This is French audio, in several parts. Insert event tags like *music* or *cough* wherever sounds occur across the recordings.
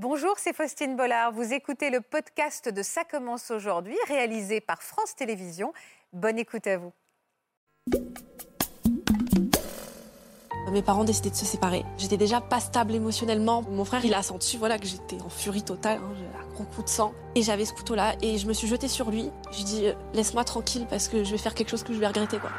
Bonjour, c'est Faustine Bollard. Vous écoutez le podcast de Ça commence aujourd'hui, réalisé par France Télévisions. Bonne écoute à vous. Mes parents décidaient de se séparer. J'étais déjà pas stable émotionnellement. Mon frère, il a senti voilà, que j'étais en furie totale, hein, un gros coup de sang. Et j'avais ce couteau-là et je me suis jetée sur lui. Je lui ai dit, laisse-moi tranquille parce que je vais faire quelque chose que je vais regretter. Quoi.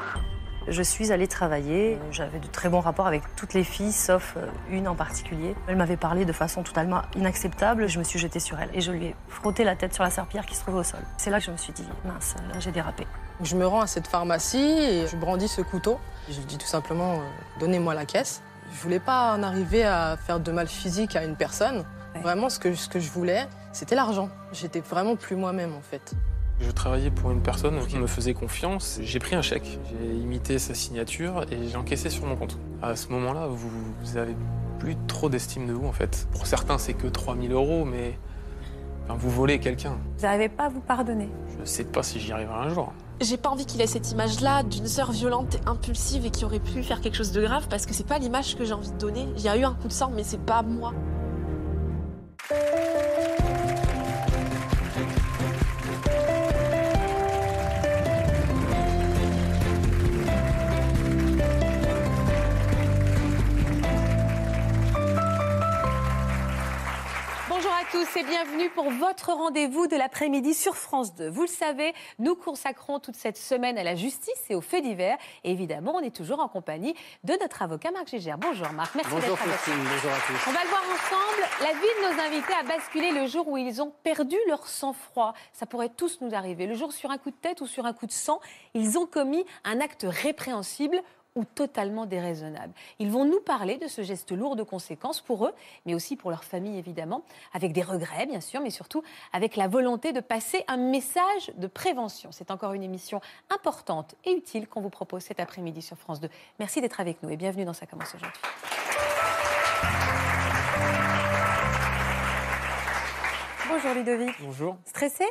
Je suis allée travailler. J'avais de très bons rapports avec toutes les filles, sauf euh, une en particulier. Elle m'avait parlé de façon totalement inacceptable. Je me suis jetée sur elle et je lui ai frotté la tête sur la serpillère qui se trouvait au sol. C'est là que je me suis dit, mince, là j'ai dérapé. Je me rends à cette pharmacie et je brandis ce couteau. Je lui dis tout simplement, euh, donnez-moi la caisse. Je voulais pas en arriver à faire de mal physique à une personne. Vraiment, ce que, ce que je voulais, c'était l'argent. J'étais vraiment plus moi-même en fait. Je travaillais pour une personne qui me faisait confiance. J'ai pris un chèque, j'ai imité sa signature et j'ai encaissé sur mon compte. À ce moment-là, vous, vous avez plus trop d'estime de vous en fait. Pour certains, c'est que 3000 euros, mais enfin, vous volez quelqu'un. Vous n'arrivez pas à vous pardonner Je sais pas si j'y arriverai un jour. J'ai pas envie qu'il ait cette image-là d'une sœur violente et impulsive et qui aurait pu faire quelque chose de grave parce que c'est pas l'image que j'ai envie de donner. Il y a eu un coup de sang, mais c'est pas moi. À tous et bienvenue pour votre rendez-vous de l'après-midi sur France 2. Vous le savez, nous consacrons toute cette semaine à la justice et aux faits divers. Et évidemment, on est toujours en compagnie de notre avocat Marc Gégère. Bonjour Marc, merci Bonjour d'être avec nous. bonjour à tous. On va le voir ensemble. La vie de nos invités a basculé le jour où ils ont perdu leur sang-froid. Ça pourrait tous nous arriver. Le jour sur un coup de tête ou sur un coup de sang, ils ont commis un acte répréhensible ou totalement déraisonnable. Ils vont nous parler de ce geste lourd de conséquences pour eux, mais aussi pour leur famille évidemment, avec des regrets bien sûr, mais surtout avec la volonté de passer un message de prévention. C'est encore une émission importante et utile qu'on vous propose cet après-midi sur France 2. Merci d'être avec nous et bienvenue dans Ça commence aujourd'hui. Bonjour Ludovic. Bonjour. Stressé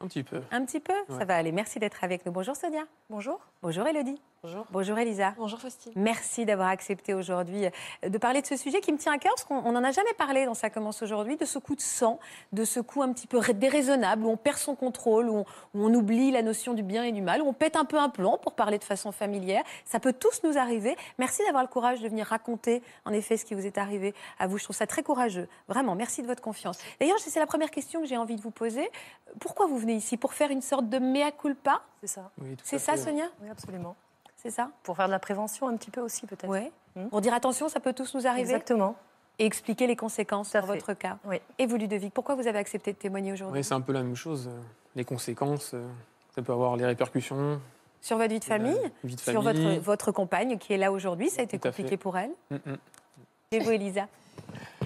Un petit peu. Un petit peu? Ça va aller. Merci d'être avec nous. Bonjour Sonia. Bonjour. Bonjour Elodie. Bonjour. Bonjour Elisa. Bonjour Faustine. Merci d'avoir accepté aujourd'hui euh, de parler de ce sujet qui me tient à cœur, parce qu'on n'en a jamais parlé dans Ça commence aujourd'hui, de ce coup de sang, de ce coup un petit peu déraisonnable, où on perd son contrôle, où on, où on oublie la notion du bien et du mal, où on pète un peu un plomb, pour parler de façon familière. Ça peut tous nous arriver. Merci d'avoir le courage de venir raconter, en effet, ce qui vous est arrivé à vous. Je trouve ça très courageux. Vraiment, merci de votre confiance. D'ailleurs, c'est la première question que j'ai envie de vous poser. Pourquoi vous venez ici? Pour faire une sorte de mea culpa? C'est ça Oui, tout C'est ça, fait. Sonia? Oui, absolument. C'est ça? Pour faire de la prévention un petit peu aussi, peut-être. Oui. Hmm. Pour dire attention, ça peut tous nous arriver Exactement. et expliquer les conséquences dans votre cas. Oui. Et vous, Ludovic, pourquoi vous avez accepté de témoigner aujourd'hui? Oui, c'est un peu la même chose. Les conséquences, euh, ça peut avoir les répercussions. Sur votre vie de famille vie de Sur famille. votre, votre compagne qui est là aujourd'hui Ça a été Tout compliqué fait. pour elle? Mm, mm. Et vous, Elisa?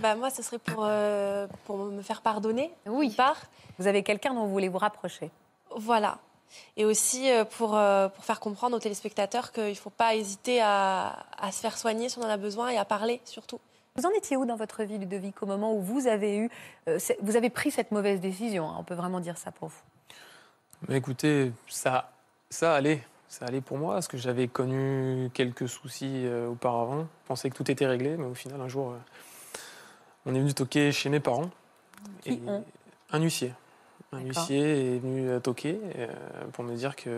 Bah, moi, ce serait pour, euh, pour me faire pardonner. Oui. part. Vous avez quelqu'un dont vous voulez vous rapprocher? Voilà. Et aussi euh, pour, euh, pour faire comprendre aux téléspectateurs qu'il ne faut pas hésiter à, à se faire soigner si on en a besoin et à parler surtout. Vous en étiez où dans votre vie, Ludovic, au moment où vous avez, eu, euh, vous avez pris cette mauvaise décision hein, On peut vraiment dire ça pour vous? Mais écoutez, ça, ça allait. Ça allait pour moi, parce que j'avais connu quelques soucis euh, auparavant. Je pensais que tout était réglé, mais au final, un jour, euh, on est venu toquer chez mes parents. Qui ont? Un huissier. Un huissier est venu euh, toquer euh, pour me dire qu'il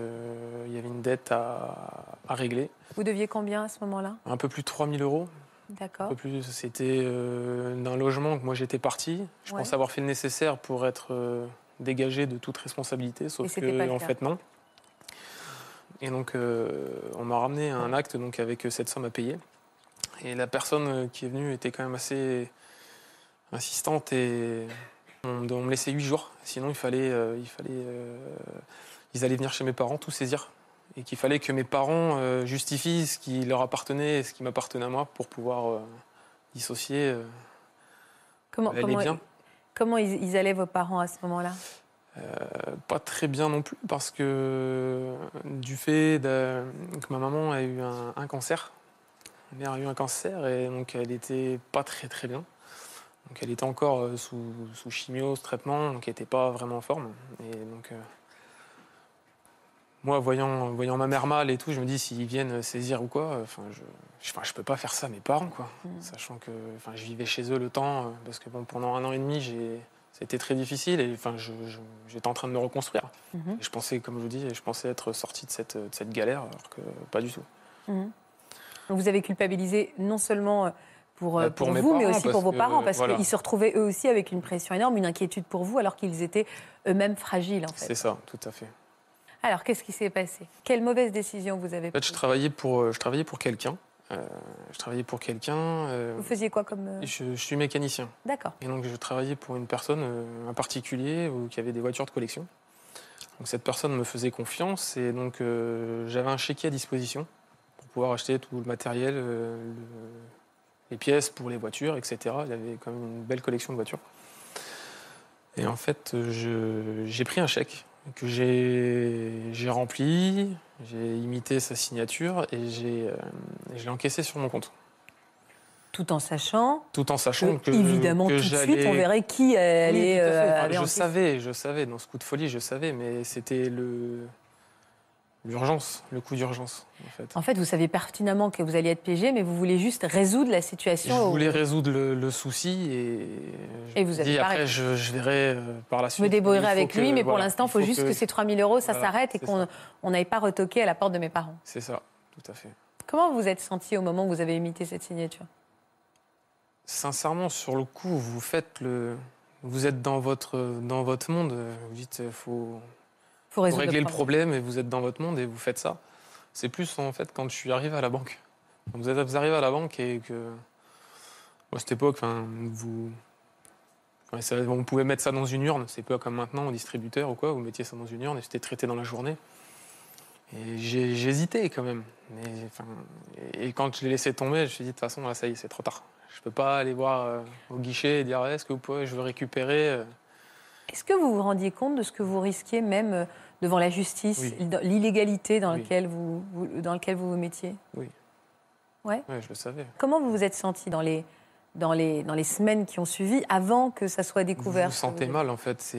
y avait une dette à, à régler. Vous deviez combien à ce moment-là? Un peu plus de 3000 euros. Un D'accord. peu plus. C'était euh, d'un logement que moi j'étais parti. Je Ouais. pensais avoir fait le nécessaire pour être dégagé de toute responsabilité, sauf que en fait non. Et donc on m'a ramené un acte donc avec cette somme à payer. Et la personne qui est venue était quand même assez insistante et on, on me laissait huit jours. Sinon il fallait, euh, il fallait, euh, ils allaient venir chez mes parents tout saisir et qu'il fallait que mes parents euh, justifient ce qui leur appartenait et ce qui m'appartenait à moi pour pouvoir dissocier Comment, les comment, biens. comment ils, ils allaient, vos parents, à ce moment-là? Pas très bien non plus parce que du fait de- que ma maman a eu un, un cancer, ma mère a eu un cancer et donc elle était pas très très bien. Donc elle était encore euh, sous, sous chimio, ce traitement, donc elle n'était pas vraiment en forme. Et donc euh, moi, voyant, voyant ma mère mal et tout, je me dis s'ils viennent saisir ou quoi, enfin, je, je, enfin, je peux pas faire ça à mes parents, quoi. Mm. Sachant que, enfin, je vivais chez eux le temps, euh, parce que bon, pendant un an et demi, j'ai, c'était très difficile et enfin, je, je- j'étais en train de me reconstruire. Mhm. Et je pensais, comme je vous dis, je pensais être sorti de cette, de cette galère, alors que pas du tout. Donc vous avez culpabilisé non seulement pour, euh, Bah, pour pour vous, mais aussi pour vos que, parents, parce voilà. qu'ils se retrouvaient eux aussi avec une pression énorme, une inquiétude pour vous, alors qu'ils étaient eux-mêmes fragiles, en fait. C'est ça, tout à fait. Alors, qu'est-ce qui s'est passé? Quelle mauvaise décision vous avez En fait, je prise? travaillais pour, euh, je travaillais pour quelqu'un. Euh, je travaillais pour quelqu'un. euh, Vous faisiez quoi comme... euh, je, je suis mécanicien. D'accord. Et donc, je travaillais pour une personne, un particulier, qui avait des voitures de collection. Donc, cette personne me faisait confiance et donc j'avais un chéquier à disposition pour pouvoir acheter tout le matériel, le- les pièces pour les voitures, etc. Il avait quand même une belle collection de voitures. Et en fait, j'ai pris un chèque que j'ai rempli, j'ai imité sa signature et j'ai euh, je l'ai encaissé sur mon compte. Tout en sachant Tout en sachant que, que, évidemment, que tout de suite, on verrait qui euh, oui, allait... fait. euh, je savais, je savais, dans ce coup de folie, je savais, mais c'était le l'urgence, le coup d'urgence, en fait. En fait, vous saviez pertinemment que vous alliez être piégé, mais vous voulez juste résoudre la Je situation. voulais résoudre le, le souci et, je Et vous avez dis, pas après, je, je verrai euh, par la Je suite. me débrouillerai avec que- lui, mais pour l'instant, il faut, juste que, ces 3000 euros, ça Voilà, s'arrête et qu'on n'aille pas retoquer à la porte de mes parents. C'est ça, tout à fait. Comment vous êtes senti au moment où vous avez imité cette signature? Sincèrement, sur le coup, vous faites le. Vous êtes dans votre, dans votre monde, vous dites, il faut, faut Vous réglez le problème. et vous êtes dans votre monde et vous faites ça. C'est plus en fait quand je suis arrivé à la banque. Quand vous, êtes, vous arrivez à la banque et que. À cette époque, enfin, vous. ça- on pouvait mettre ça dans une urne. C'est pas comme maintenant au distributeur ou quoi. Vous mettiez ça dans une urne et c'était traité dans la journée. Et hésité quand même. Enfin, et, quand je l'ai laissé tomber, je me suis dit de toute façon, là, ça y est, c'est trop tard. Je peux pas aller voir euh, au guichet et dire Ouais, est-ce que vous pouvez, je veux récupérer. euh, Est-ce que vous vous rendiez compte de ce que vous risquiez même euh, devant la justice, Oui. l'illégalité dans, Oui. laquelle vous, vous- dans laquelle vous vous mettiez Ouais, je le savais. Comment vous vous êtes senti dans les, dans, les, dans les semaines qui ont suivi avant que ça soit découvert Vous vous sentez vous- mal en fait.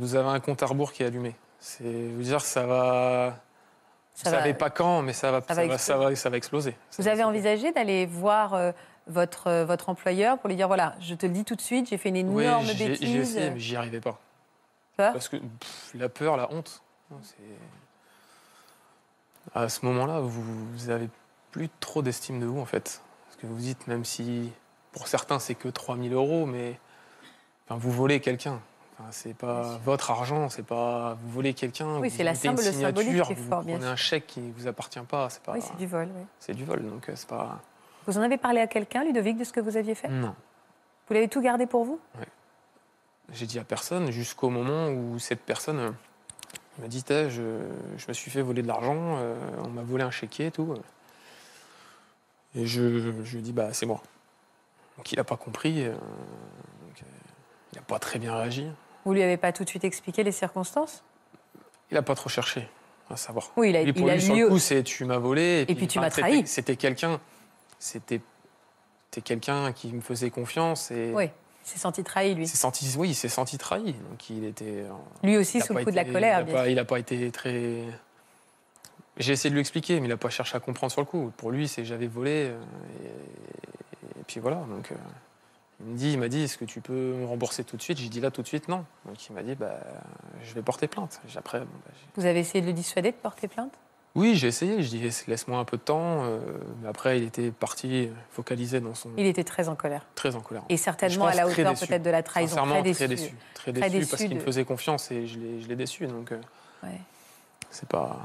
Vous avez un compte à rebours qui est allumé. C'est vous dire ça va. Ça vous va- savez pas quand, mais ça va, ça ça va ça va, ça va exploser. Vous avez envisagé d'aller voir euh, votre, euh, votre employeur pour lui dire voilà, je te le dis tout de suite, j'ai fait une Oui, énorme j'ai j'ai bêtise. essayé, mais j'y arrivais pas. Peur Parce que pff, la peur, la honte, à ce moment-là, vous, avez plus trop d'estime de vous en fait. Parce que vous dites, même si pour certains c'est que 3000 euros, mais enfin, vous volez quelqu'un. Enfin, c'est pas votre argent, c'est pas vous volez quelqu'un. Oui, c'est la une symbole- le symbolique signature, qui est vous bien sûr. un chèque qui vous appartient pas, pas. Oui, c'est du vol. oui. c'est du vol, donc euh, c'est pas. Vous en avez parlé à quelqu'un, Ludovic, de ce que vous aviez fait? Non. Vous l'avez tout gardé pour vous? J'ai dit à personne jusqu'au moment où cette personne euh, m'a dit je, je me suis fait voler de l'argent, euh, on m'a volé un chéquier et tout. Et je, je lui ai dit bah c'est moi. Donc il n'a pas compris. euh, donc, euh, il n'a pas très bien réagi. Vous lui avez pas tout de suite expliqué les circonstances? Il n'a pas trop cherché à savoir. Oui, il a, Lui, pour il a lui, sur lu- le coup, c'est tu m'as volé. Et puis tu enfin, m'as trahi. C'était quelqu'un. C'était quelqu'un qui me faisait confiance et Oui, il s'est senti trahi, lui. senti oui il s'est senti trahi. Donc il était. Lui aussi sous le coup de la colère, Il n'a pas, il a pas été très. J'ai essayé de lui expliquer, mais il n'a pas cherché à comprendre sur le coup. Pour lui, c'est j'avais volé. euh, Et, et puis voilà. Donc, euh, il me dit, il m'a dit, est-ce que tu peux me rembourser tout de suite? J'ai dit là tout de suite, non. Donc il m'a dit, bah, je vais porter plainte. J'ai- Après, bon, bah, Vous avez essayé de le dissuader de porter plainte? Oui, j'ai essayé. Je dis, laisse-moi un peu de temps. euh, mais après, il était parti focalisé dans son. Il était très en colère. Très en colère. Et certainement à la hauteur peut-être de la trahison. Sincèrement, très très déçu. déçu. Très Très déçu, déçu parce qu'il me faisait confiance et je l'ai je l'ai déçu. Donc, euh, Ouais. c'est pas.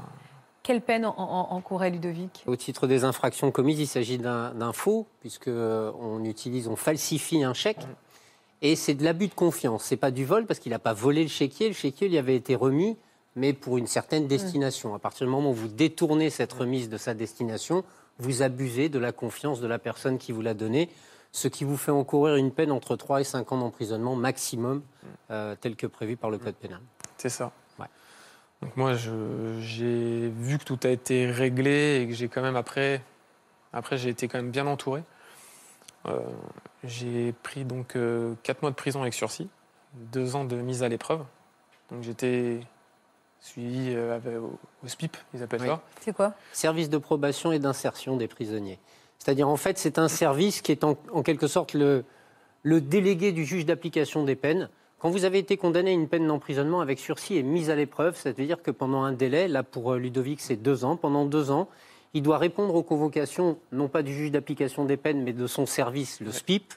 Quelle peine en, en- encourait Ludovic? Au titre des infractions commises, il s'agit d'un faux, puisque euh, on utilise, on falsifie un chèque. Et c'est de l'abus de confiance. C'est pas du vol parce qu'il n'a pas volé le chéquier. Le chéquier lui avait été remis, mais pour une certaine destination. À partir du moment où vous détournez cette remise de sa destination, vous abusez de la confiance de la personne qui vous l'a donné, ce qui vous fait encourir une peine entre 3 et 5 ans d'emprisonnement maximum, euh, tel que prévu par le code pénal. C'est ça. Ouais. Donc moi, j'ai vu que tout a été réglé et que j'ai quand même après, après j'ai été quand même bien entouré. Euh, j'ai pris donc euh, quatre mois de prison avec sursis, deux ans de mise à l'épreuve. Donc j'étais suivi euh, au, au SPIP, ils appellent Oui. ça. C'est quoi? Service de probation et d'insertion des prisonniers. C'est-à-dire, en fait, c'est un service qui est en, en quelque sorte le, le délégué du juge d'application des peines. Quand vous avez été condamné à une peine d'emprisonnement avec sursis et mise à l'épreuve, c'est-à-dire que pendant un délai, là pour euh, Ludovic c'est deux ans, pendant deux ans, il doit répondre aux convocations, non pas du juge d'application des peines, mais de son service, le Ouais. SPIP,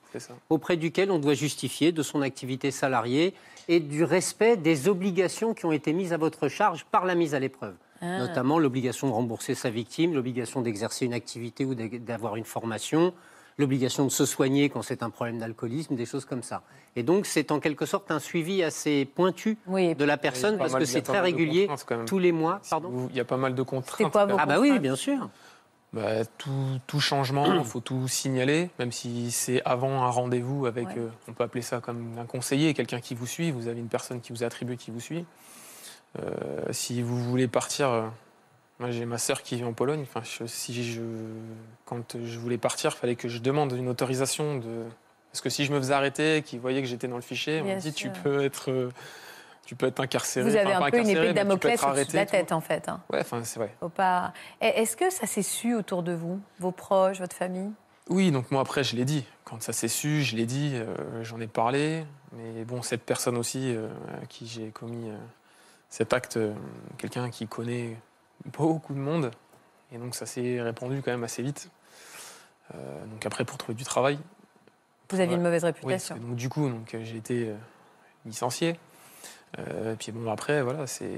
auprès duquel on doit justifier de son activité salariée et du respect des obligations qui ont été mises à votre charge par la mise à l'épreuve. Ah. Notamment l'obligation de rembourser sa victime, l'obligation d'exercer une activité ou d'avoir une formation, l'obligation de se soigner quand c'est un problème d'alcoolisme, des choses comme ça. Et donc c'est en quelque sorte un suivi assez pointu Oui. de la personne parce mal- que c'est très régulier tous les mois. Pardon Vous- Il y a pas mal de contraintes. C'est quoi. Ah bah oui, bien sûr. Bah, tout, tout changement, il faut tout signaler, même si c'est avant un rendez-vous avec, Ouais. euh, on peut appeler ça comme un conseiller, quelqu'un qui vous suit, vous avez une personne qui vous a attribué qui vous suit. Euh, si vous voulez partir, euh, moi j'ai ma sœur qui vit en Pologne, enfin, je- si je, quand je voulais partir, il fallait que je demande une autorisation de... Parce que si je me faisais arrêter, qu'ils voyaient que j'étais dans le fichier, on Bien me dit tu peux être... euh, Tu peux être incarcéré. Vous avez enfin, un peu une épée de Damoclès au-dessus de la tête, en fait. hein. Ouais, enfin, c'est vrai. Faut pas. Est-ce que ça s'est su autour de vous, vos proches, votre famille? Oui, donc moi après je l'ai dit. Quand ça s'est su, je l'ai dit, euh, j'en ai parlé. Mais bon, cette personne aussi euh, à qui j'ai commis euh, cet acte, quelqu'un qui connaît beaucoup de monde. Et donc ça s'est répandu quand même assez vite. Euh, donc après pour trouver du travail. Vous aviez Ouais. une mauvaise Oui, réputation. que donc du coup donc euh, j'ai été euh, licencié. Euh, et puis bon après voilà c'est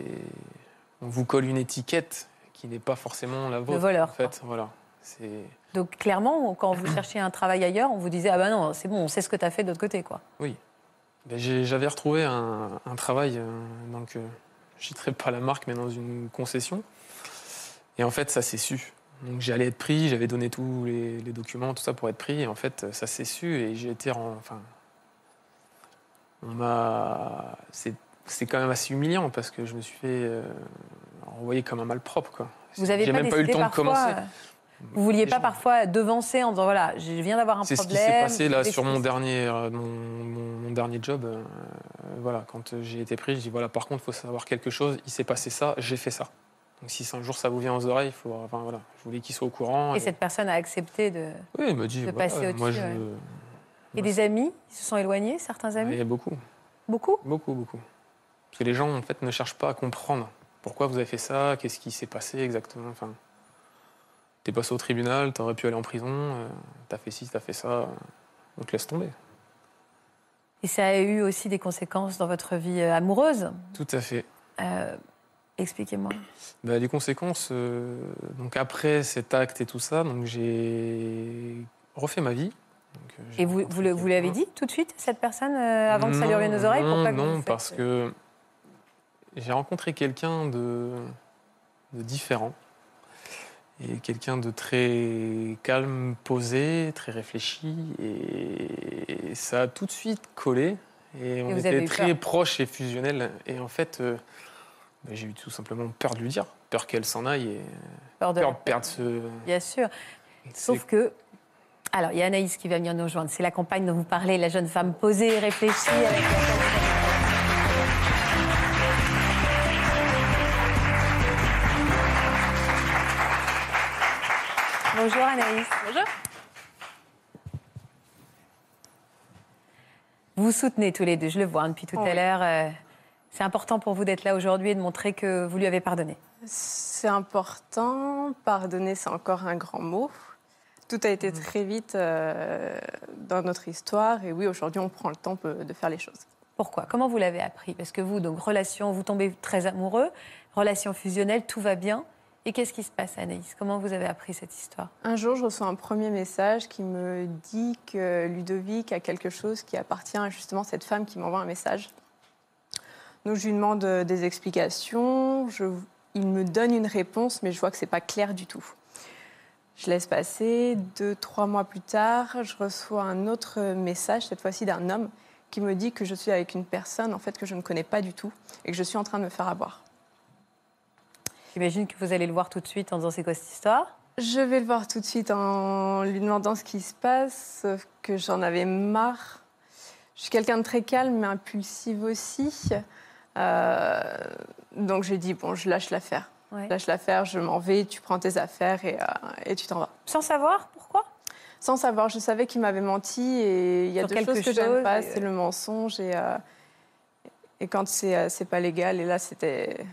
on vous colle une étiquette qui n'est pas forcément la vôtre. voleur, En fait voilà c'est Donc clairement, quand vous cherchiez un travail ailleurs, on vous disait ah bah non, c'est bon, on sait ce que tu as fait de l'autre côté, quoi. Ben, j'ai- J'avais retrouvé un, un travail, euh, donc je citerai pas la marque, mais dans une concession. Et en fait, ça s'est su. Donc j'allais être pris, j'avais donné tous les, les documents, tout ça pour être pris. Et en fait, ça s'est su et j'ai été en. Enfin, on m'a. C'est quand même assez humiliant parce que je me suis fait euh, envoyer comme un malpropre, quoi. Vous avez pas même pas eu le temps de commencer. Vous vouliez pas gens- parfois devancer en disant voilà, je viens d'avoir un C'est ce problème. qui s'est passé là sur mon dernier, euh, mon, mon- mon dernier job. euh, voilà, quand j'ai été pris, je dis voilà, par contre, il faut savoir quelque chose. Il s'est passé ça, j'ai fait ça. Donc si un jour ça vous vient aux oreilles, il faut, enfin voilà, je voulais qu'il soit au courant. Et cette personne a accepté de. Oui, il m'a dit de passer au-dessus, moi, Et des amis, ils se sont éloignés, certains Il amis y a beaucoup, Beaucoup beaucoup, beaucoup. Parce que les gens en fait ne cherchent pas à comprendre pourquoi vous avez fait ça, qu'est-ce qui s'est passé exactement. Enfin, t'es passé au tribunal, t'aurais pu aller en prison, euh, t'as fait ci, t'as fait ça, on te laisse tomber. Et ça a eu aussi des conséquences dans votre vie euh, amoureuse. Tout à fait. Euh, Expliquez-moi. Bah, les conséquences, euh, donc après cet acte et tout ça, donc j'ai refait ma vie. Donc, euh, Et vous, vous, le- vous l'avez dit tout de suite, cette personne, euh, avant que ça lui revienne aux oreilles Non, Pourquoi que non, vous parce que j'ai rencontré quelqu'un de, de différent et quelqu'un de très calme, posé, très réfléchi, et ça a tout de suite collé. Et on était très proches et fusionnels. Et en fait, euh, bah, j'ai eu tout simplement peur de lui dire, peur qu'elle s'en aille et Peur de- peur de perdre ce. Bien sûr. Sauf que. Alors, il y a Anaïs qui va venir nous rejoindre. C'est la compagne dont vous parlez, la jeune femme posée, réfléchie. Avec Bonjour Anaïs. Bonjour. Vous vous soutenez tous les deux, je le vois depuis tout Oh à oui. l'heure. euh, C'est important pour vous d'être là aujourd'hui et de montrer que vous lui avez pardonné. C'est important. Pardonner, c'est encore un grand mot. Tout a été très vite euh, dans notre histoire. Et oui, aujourd'hui, on prend le temps de faire les choses. Pourquoi? Comment vous l'avez appris? Parce que vous, donc relation, vous tombez très amoureux, relation fusionnelle, tout va bien. Et qu'est-ce qui se passe, Anaïs? Comment vous avez appris cette histoire? Un jour, je reçois un premier message qui me dit que Ludovic a quelque chose qui appartient à justement cette femme qui m'envoie un message. Donc, je lui demande euh, des explications. Je- il me donne une réponse, mais je vois que c'est pas clair du tout. Je laisse passer. Deux, trois mois plus tard, je reçois un autre message, cette fois-ci d'un homme, qui me dit que je suis avec une personne en fait que je ne connais pas du tout et que je suis en train de me faire avoir. J'imagine que vous allez le voir tout de suite en disant c'est quoi cette histoire? Je vais le voir tout de suite en lui demandant ce qui se passe, sauf que j'en avais marre. Je suis quelqu'un de très calme, mais impulsive aussi. Euh, donc j'ai dit, bon, je lâche l'affaire. Ouais. lâche l'affaire, je m'en vais, tu prends tes affaires et, euh, et tu t'en vas. Sans savoir pourquoi? Sans savoir, je savais qu'il m'avait menti et il y a Sur deux quelque choses que j'aime pas, c'est le mensonge et, euh, et quand c'est c'est pas légal. Et là, c'était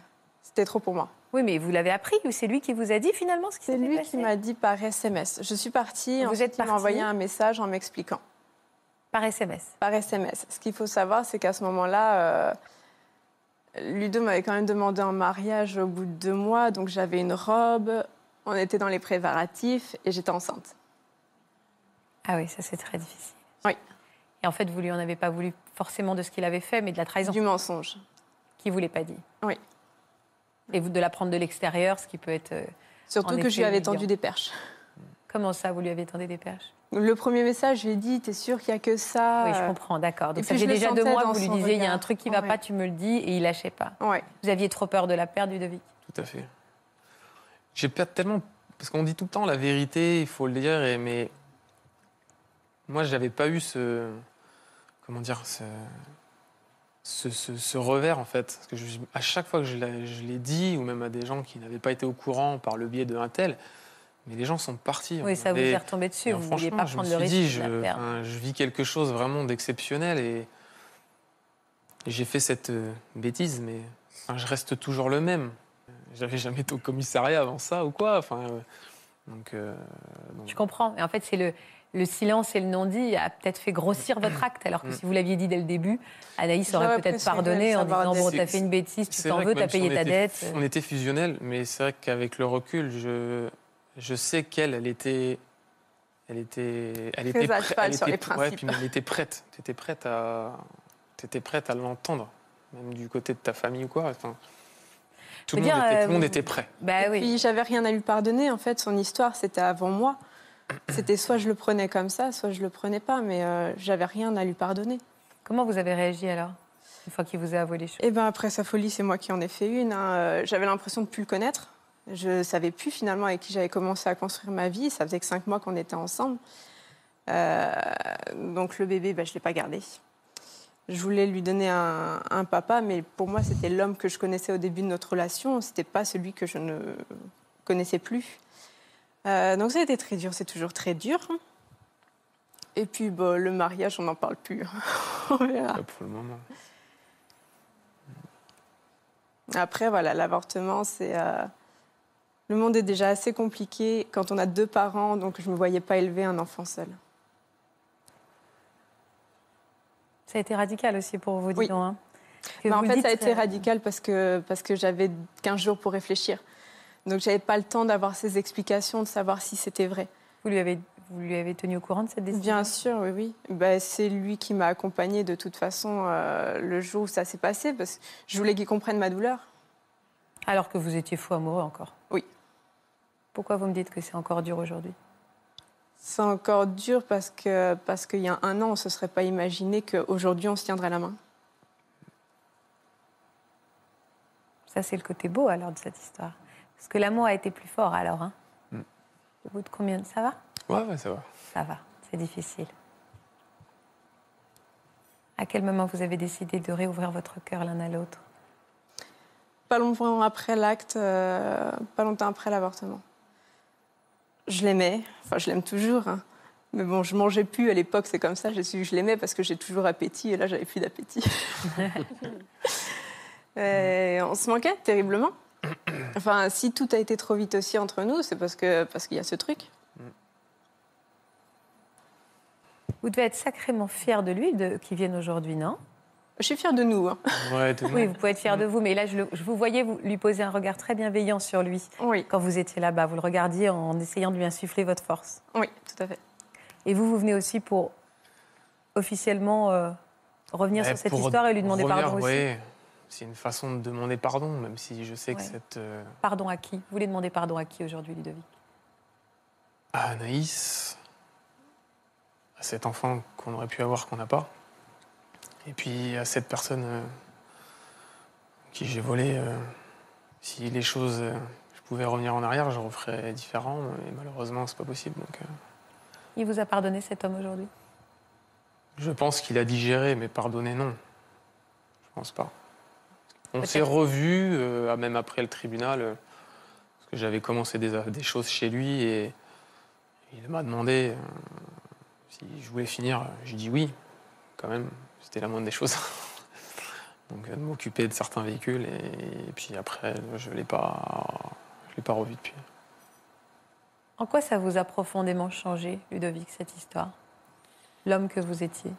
c'était trop pour moi. Oui, mais vous l'avez appris ou c'est lui qui vous a dit finalement ce qui C'est s'était lui passé? qui m'a dit par SMS. Je suis partie, Vous êtes il m'a partie envoyé un message en m'expliquant. Par SMS. Par SMS. Ce qu'il faut savoir, c'est qu'à ce moment-là, euh, Ludo m'avait quand même demandé en mariage au bout de deux mois, donc j'avais une robe, on était dans les préparatifs et j'étais enceinte. Ah oui, ça c'est très difficile. Oui. Et en fait, vous lui en avez pas voulu forcément de ce qu'il avait fait, mais de la trahison Du mensonge. qu'il vous l'ait pas dit. Oui. Et vous de la prendre de l'extérieur, ce qui peut être. euh, Surtout que je lui avais tendu des perches. Comment ça, vous lui avez tendu des perches? Le premier message, je lui ai dit, t'es sûr qu'il n'y a que ça? Oui, je comprends, d'accord. et Donc ça faisait déjà deux mois que vous lui disiez, il y a un truc qui va Ouais. pas, tu me le dis, et il lâchait pas. Ouais. Vous aviez trop peur de la perdre, Ludovic? Tout à fait. J'ai peur tellement. Parce qu'on dit tout le temps la vérité, il faut le dire, et, mais. Moi, j'avais pas eu ce. Comment dire ce, ce, ce- ce revers, en fait. Parce que je- à chaque fois que je l'ai je l'ai dit, ou même à des gens qui n'avaient pas été au courant par le biais d'un tel, mais les gens sont partis. Oui, ça vous est retombé dessus. Vous ne vouliez pas je prendre me le suis risque dit, de je, la enfin, je vis quelque chose vraiment d'exceptionnel et, j'ai fait cette euh, bêtise, mais enfin, je reste toujours le même. J'avais jamais été au commissariat avant ça ou quoi. Enfin, euh, donc, euh, donc- Je comprends. Et en fait, c'est le, le silence et le non-dit a peut-être fait grossir votre acte, alors que Mm. si vous l'aviez dit dès le début, Anaïs aurait peut-être pardonné en disant Bon, t'as fait une bêtise, tu t'en veux, t'as si payé ta était- dette. On était fusionnels, mais c'est vrai qu'avec le recul, je, je sais qu'elle, elle était. Elle était, elle était, prête- elle sur était- les ouais, puis elle était prête. Tu étais prête à, t'étais prête à l'entendre, même du côté de ta famille ou quoi. Enfin, tout, le Faut monde dire, était, euh, tout le monde vous- était prêt. Bah Et oui. Puis j'avais rien à lui pardonner. En fait, son histoire, c'était avant moi. C'était soit je le prenais comme ça, soit je le prenais pas. Mais euh, j'avais rien à lui pardonner. Comment vous avez réagi alors Une fois qu'il vous a avoué les choses? Et ben après sa folie, c'est moi qui en ai fait une. hein. Euh, J'avais l'impression de plus le connaître. Je savais plus finalement avec qui j'avais commencé à construire ma vie. Ça faisait que cinq mois qu'on était ensemble. Euh, donc le bébé, ben, je l'ai pas gardé. Je voulais lui donner un, un papa, mais pour moi, c'était l'homme que je connaissais au début de notre relation. C'était pas celui que je ne connaissais plus. Euh, donc ça a été très dur. C'est toujours très dur. Et puis bon, le mariage, on n'en parle plus. *laughs* on verra. Pas pour le moment. Après, voilà, l'avortement, c'est. euh, Le monde est déjà assez compliqué quand on a deux parents, donc je ne me voyais pas élever un enfant seul. Ça a été radical aussi pour vous, dis Oui. donc, hein. Bah, en fait, dites, ça a été euh, radical parce que, parce que j'avais 15 jours pour réfléchir. Donc, j'avais pas le temps d'avoir ces explications, de savoir si c'était vrai. Vous lui, avez, vous lui avez tenu au courant de cette décision? Bien sûr, oui, oui. Bah, c'est lui qui m'a accompagnée de toute façon euh, le jour où ça s'est passé, parce que je voulais qu'il comprenne ma douleur. Alors que vous étiez fou amoureux encore Oui. Pourquoi vous me dites que c'est encore dur aujourd'hui? C'est encore dur parce que parce qu'il y a un an, on ne se serait pas imaginé qu'aujourd'hui, on se tiendrait la main. Ça, c'est le côté beau alors de cette histoire. Parce que l'amour a été plus fort alors. Hein Mm. Au bout de combien de... Ça va? Ouais, ouais, ça va. Ça va, c'est difficile. À quel moment vous avez décidé de réouvrir votre cœur l'un à l'autre? Pas longtemps après l'acte, euh, pas longtemps après l'avortement. Je l'aimais, enfin je l'aime toujours. hein. Mais bon, je mangeais plus à l'époque, c'est comme ça. J'ai su que je l'aimais parce que j'ai toujours appétit et là j'avais plus d'appétit. *laughs* Et on se manquait terriblement. Enfin, si tout a été trop vite aussi entre nous, c'est parce que parce qu'il y a ce truc. Vous devez être sacrément fier de lui, de... qu'il vienne aujourd'hui, non? Je suis fière de nous. hein. Ouais, de- *laughs* Oui, vous pouvez être fier de vous, mais là, je, le- je vous voyais vous, lui poser un regard très bienveillant sur lui Oui, quand vous étiez là-bas. Vous le regardiez en essayant de lui insuffler votre force. oui, tout à fait. Et vous, vous venez aussi pour officiellement euh, revenir Ouais, sur cette histoire et lui demander revenir, pardon aussi. ouais, c'est une façon de demander pardon, même si je sais que cette. euh, Pardon à qui? Vous voulez demander pardon à qui aujourd'hui, Ludovic? À Anaïs, à cet enfant qu'on aurait pu avoir qu'on n'a pas, et puis à cette personne euh, qui j'ai volé. euh, si les choses, euh, je pouvais revenir en arrière, je referais différent, mais malheureusement, c'est pas possible. Donc, Il vous a pardonné cet homme aujourd'hui? Je pense qu'il a digéré, mais pardonné, non. Je pense pas. On s'est revus, même après le tribunal. Parce que j'avais commencé des, des choses chez lui et il m'a demandé si je voulais finir. J'ai dit oui, quand même. C'était la moindre des choses. *laughs* Donc, euh, de m'occuper de certains véhicules. Et, et puis après, je ne l'ai pas, je l'ai pas revu depuis. En quoi ça vous a profondément changé, Ludovic, cette histoire? L'homme que vous étiez?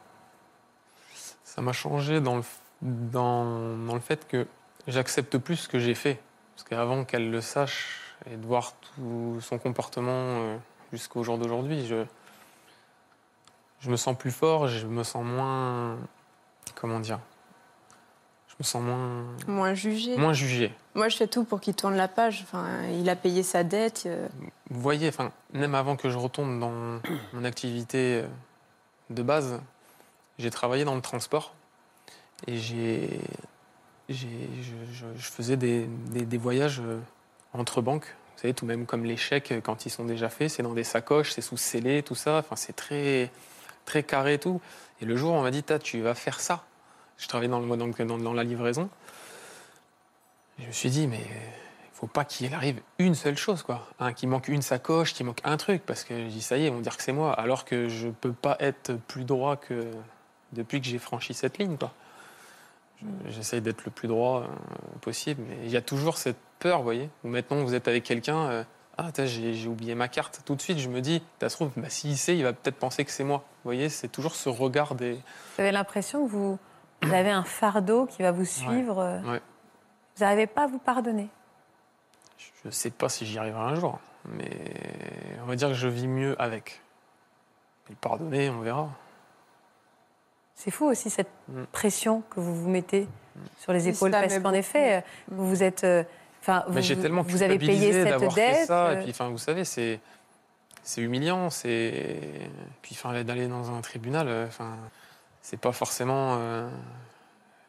Ça m'a changé dans le, dans, dans le fait que j'accepte plus ce que j'ai fait. Parce qu'avant qu'elle le sache et de voir tout son comportement euh, jusqu'au jour d'aujourd'hui, je, je me sens plus fort, je me sens moins. Comment dire? Je me sens moins, Moins jugé. moins jugé. Moi, je fais tout pour qu'il tourne la page. Enfin, il a payé sa dette. euh, Vous voyez, enfin, même avant que je retourne dans *clears throat* mon activité euh, de base, j'ai travaillé dans le transport et j'ai, j'ai- je, je- je faisais des, des- des voyages euh, entre banques. Vous savez, tout même comme les chèques, quand ils sont déjà faits, c'est dans des sacoches, c'est sous scellé, tout ça. Enfin, c'est très, très carré et tout. Et le jour, où on m'a dit, tu vas faire ça. Je travaillais dans, la livraison. Je me suis dit, mais il faut pas qu'il arrive une seule chose, quoi. Hein, qu'il manque une sacoche, qu'il manque un truc, parce que je dis, ça y est, ils vont dire que c'est moi, alors que je peux pas être plus droit que depuis que j'ai franchi cette ligne, quoi. Je- J'essaye d'être le plus droit euh, possible, mais il y a toujours cette peur, vous voyez. Maintenant, vous êtes avec quelqu'un, euh, ah, j'ai oublié ma carte. Tout de suite, je me dis, ça se trouve, bah, s'il sait, il va peut-être penser que c'est moi. Vous voyez, c'est toujours ce regard des. Vous avez l'impression que vous, vous avez un fardeau qui va vous suivre. euh, Ouais. Vous n'arrivez pas à vous pardonner. Je sais pas si j'y arriverai un jour, mais on va dire que je vis mieux avec. Et le pardonner, on verra. C'est fou aussi cette Mm. pression que vous vous mettez sur les épaules. Parce qu'en effet, euh, vous vous êtes. euh, Enfin, vous, Mais j'ai tellement vous avez payé cette dette. fait ça. euh, Et puis, enfin, vous savez, c'est c'est humiliant. C'est puis, enfin, d'aller dans un tribunal, euh, enfin, c'est pas forcément euh,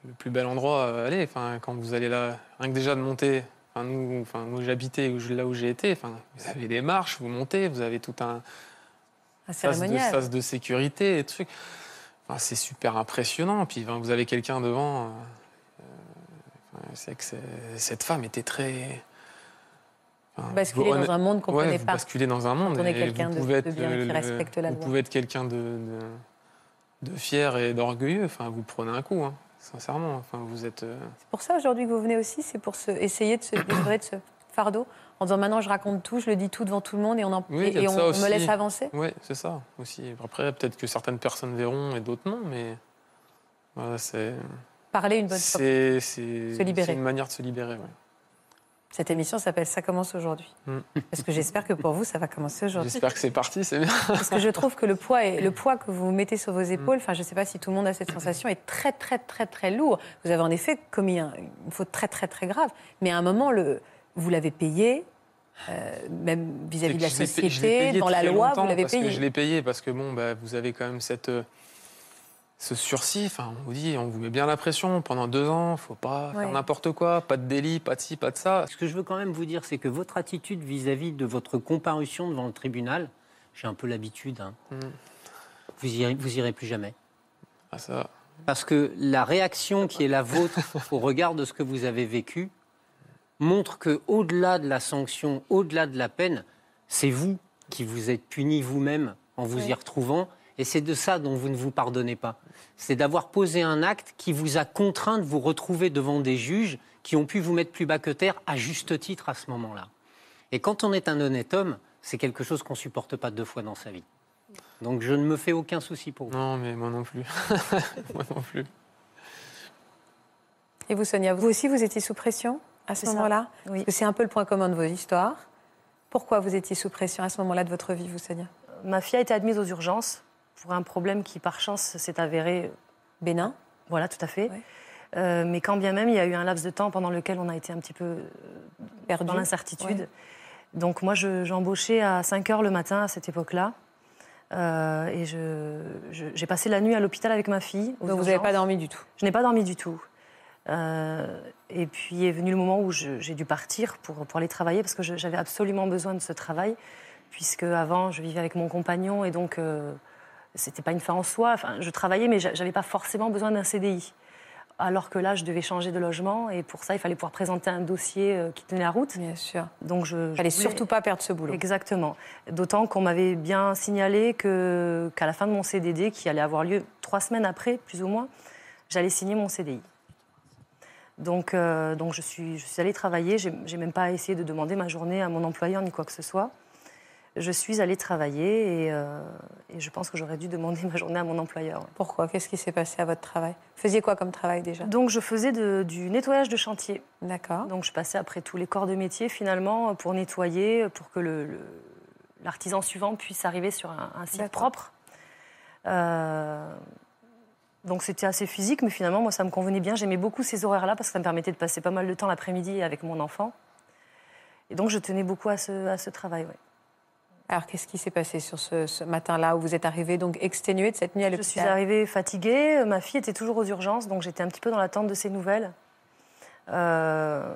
le plus bel endroit à aller. Enfin, quand vous allez là, rien que déjà de monter. Enfin, nous, enfin, où j'habitais, là où j'ai été, enfin, vous avez des marches, vous montez, vous avez tout un un sas de, cérémonial. sas de sécurité et trucs. Enfin, c'est super impressionnant. Puis enfin, vous avez quelqu'un devant. euh, c'est que cette femme était très. enfin, Basculer vous- dans un monde qu'on ne Ouais, connaît vous pas. basculez dans un monde. on est quelqu'un vous de- pouvez de être bien le- qui respecte la Vous loi. pouvez être quelqu'un de, de, de fier et d'orgueilleux. Enfin, vous prenez un coup, hein, sincèrement. Enfin, vous êtes. euh, C'est pour ça aujourd'hui que vous venez aussi, c'est pour se, essayer de se libérer de ce fardeau en disant maintenant je raconte tout, je le dis tout devant tout le monde et on, en, Oui, et, et on, me laisse avancer. Ouais, c'est ça aussi. Après, peut-être que certaines personnes verront et d'autres non, mais voilà, c'est. Parler une bonne fois. C'est Se libérer. une manière de se libérer. Cette émission s'appelle Ça commence aujourd'hui. Mm. Parce que j'espère que pour vous, ça va commencer aujourd'hui. J'espère que c'est parti, c'est bien. Parce que je trouve que le poids, le poids que vous mettez sur vos Mm. épaules, enfin, je ne sais pas si tout le monde a cette sensation, est très, très, très, très lourd. Vous avez en effet commis un- une faute très, très, très grave. Mais à un moment, le, vous l'avez payé, euh, même vis-à-vis de la société, dans la loi, vous l'avez parce que payé. je l'ai payé parce que bon, bah, vous avez quand même cette, euh, ce sursis. Enfin, on vous dit, on vous met bien la pression pendant deux ans. Faut pas faire n'importe quoi, pas de délit, pas de ci, pas de ça. Ce que je veux quand même vous dire, c'est que votre attitude vis-à-vis de votre comparution devant le tribunal, j'ai un peu l'habitude, hein, Mm. vous, irez, vous irez plus jamais. Ah, ça. Parce que la réaction qui est la vôtre *laughs* au regard de ce que vous avez vécu montre que au-delà de la sanction, au-delà de la peine, c'est vous qui vous êtes puni vous-même en vous y retrouvant. Et c'est de ça dont vous ne vous pardonnez pas. C'est d'avoir posé un acte qui vous a contraint de vous retrouver devant des juges qui ont pu vous mettre plus bas que terre à juste titre à ce moment-là. Et quand on est un honnête homme, c'est quelque chose qu'on supporte pas deux fois dans sa vie. Donc je ne me fais aucun souci pour vous. Non, mais moi non plus. *laughs* moi non plus. Et vous, Sonia, vous aussi, vous étiez sous pression à ce moment-là? Oui. C'est un peu le point commun de vos histoires. Pourquoi vous étiez sous pression à ce moment-là de votre vie, vous, Sonia? Ma fille a été admise aux urgences pour un problème qui, par chance, s'est avéré. Bénin Voilà, tout à fait. Ouais. Euh, mais quand bien même, il y a eu un laps de temps pendant lequel on a été un petit peu euh, Perdu dans l'incertitude. Ouais. Donc moi, je- j'embauchais à 5 heures le matin à cette époque-là. Euh, et j'ai passé la nuit à l'hôpital avec ma fille. Donc vous n'avez pas dormi du tout? Je n'ai pas dormi du tout. Euh, et puis est venu le moment où j'ai dû partir pour, pour aller travailler parce que j'avais absolument besoin de ce travail, puisque avant je vivais avec mon compagnon et donc euh, c'était pas une fin en soi. Enfin, je travaillais, mais j'a- j'avais pas forcément besoin d'un CDI. alors que là, je devais changer de logement. Et pour ça, il fallait pouvoir présenter un dossier euh, qui tenait la route. Bien sûr. Donc je, fallait surtout pas perdre ce boulot. Exactement. D'autant qu'on m'avait bien signalé que, qu'à la fin de mon CDD, qui allait avoir lieu trois semaines après, plus ou moins, j'allais signer mon CDI. Donc, euh, donc je, suis, je suis allée travailler. J'ai même pas essayé de demander ma journée à mon employeur ni quoi que ce soit. Je suis allée travailler et, euh, et je pense que j'aurais dû demander *laughs* ma journée à mon employeur. Pourquoi? Qu'est-ce qui s'est passé à votre travail? Vous faisiez quoi comme travail déjà? Donc je faisais de- du nettoyage de chantier. D'accord. Donc je passais après tous les corps de métier finalement pour nettoyer, pour que le- le- l'artisan suivant puisse arriver sur un, un site propre. Euh, donc c'était assez physique, mais finalement moi ça me convenait bien. J'aimais beaucoup ces horaires-là parce que ça me permettait de passer pas mal de temps l'après-midi avec mon enfant. Et donc je tenais beaucoup à ce, à ce travail. ouais. Alors qu'est-ce qui s'est passé sur ce, ce matin-là où vous êtes arrivé donc exténué de cette nuit à Je l'hôpital suis arrivée fatiguée. Ma fille était toujours aux urgences, donc j'étais un petit peu dans l'attente de ses nouvelles. Euh,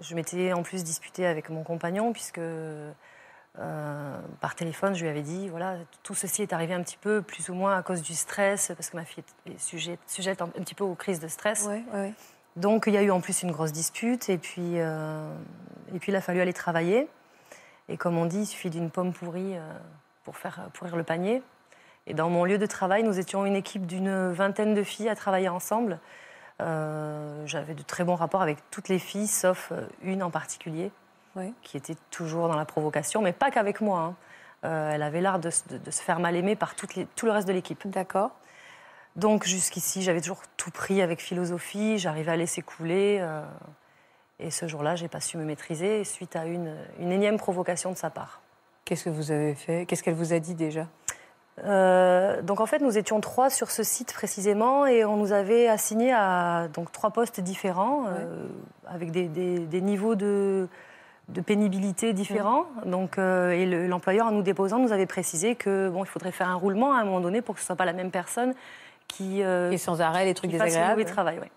je m'étais en plus disputée avec mon compagnon, puisque euh, par téléphone, je lui avais dit voilà, tout ceci est arrivé un petit peu plus ou moins à cause du stress, parce que ma fille est sujette, sujette un, petit peu aux crises de stress. Donc il y a eu en plus une grosse dispute, et puis, euh, et puis il a fallu aller travailler. Et comme on dit, il suffit d'une pomme pourrie euh, pour faire pourrir le panier. Et dans mon lieu de travail, nous étions une équipe d'une vingtaine de filles à travailler ensemble. Euh, J'avais de très bons rapports avec toutes les filles, sauf euh, une en particulier, Oui. qui était toujours dans la provocation, mais pas qu'avec moi. hein. Euh, elle avait l'art de, se- de- de se faire mal aimer par les- tout le reste de l'équipe. D'accord. Donc jusqu'ici, j'avais toujours tout pris avec philosophie, j'arrivais à laisser couler. euh, et ce jour-là, j'ai pas su me maîtriser suite à une, une énième provocation de sa part. Qu'est-ce que vous avez fait? Qu'est-ce qu'elle vous a dit déjà? Euh, donc en fait, nous étions trois sur ce site précisément et on nous avait assigné à donc trois postes différents euh, avec des, des- des niveaux de, de pénibilité différents. Donc euh, et le- l'employeur en nous déposant nous avait précisé que bon, il faudrait faire un roulement à un moment donné pour que ce soit pas la même personne qui, Et sans arrêt, les trucs désagréables mauvais travail. ouais.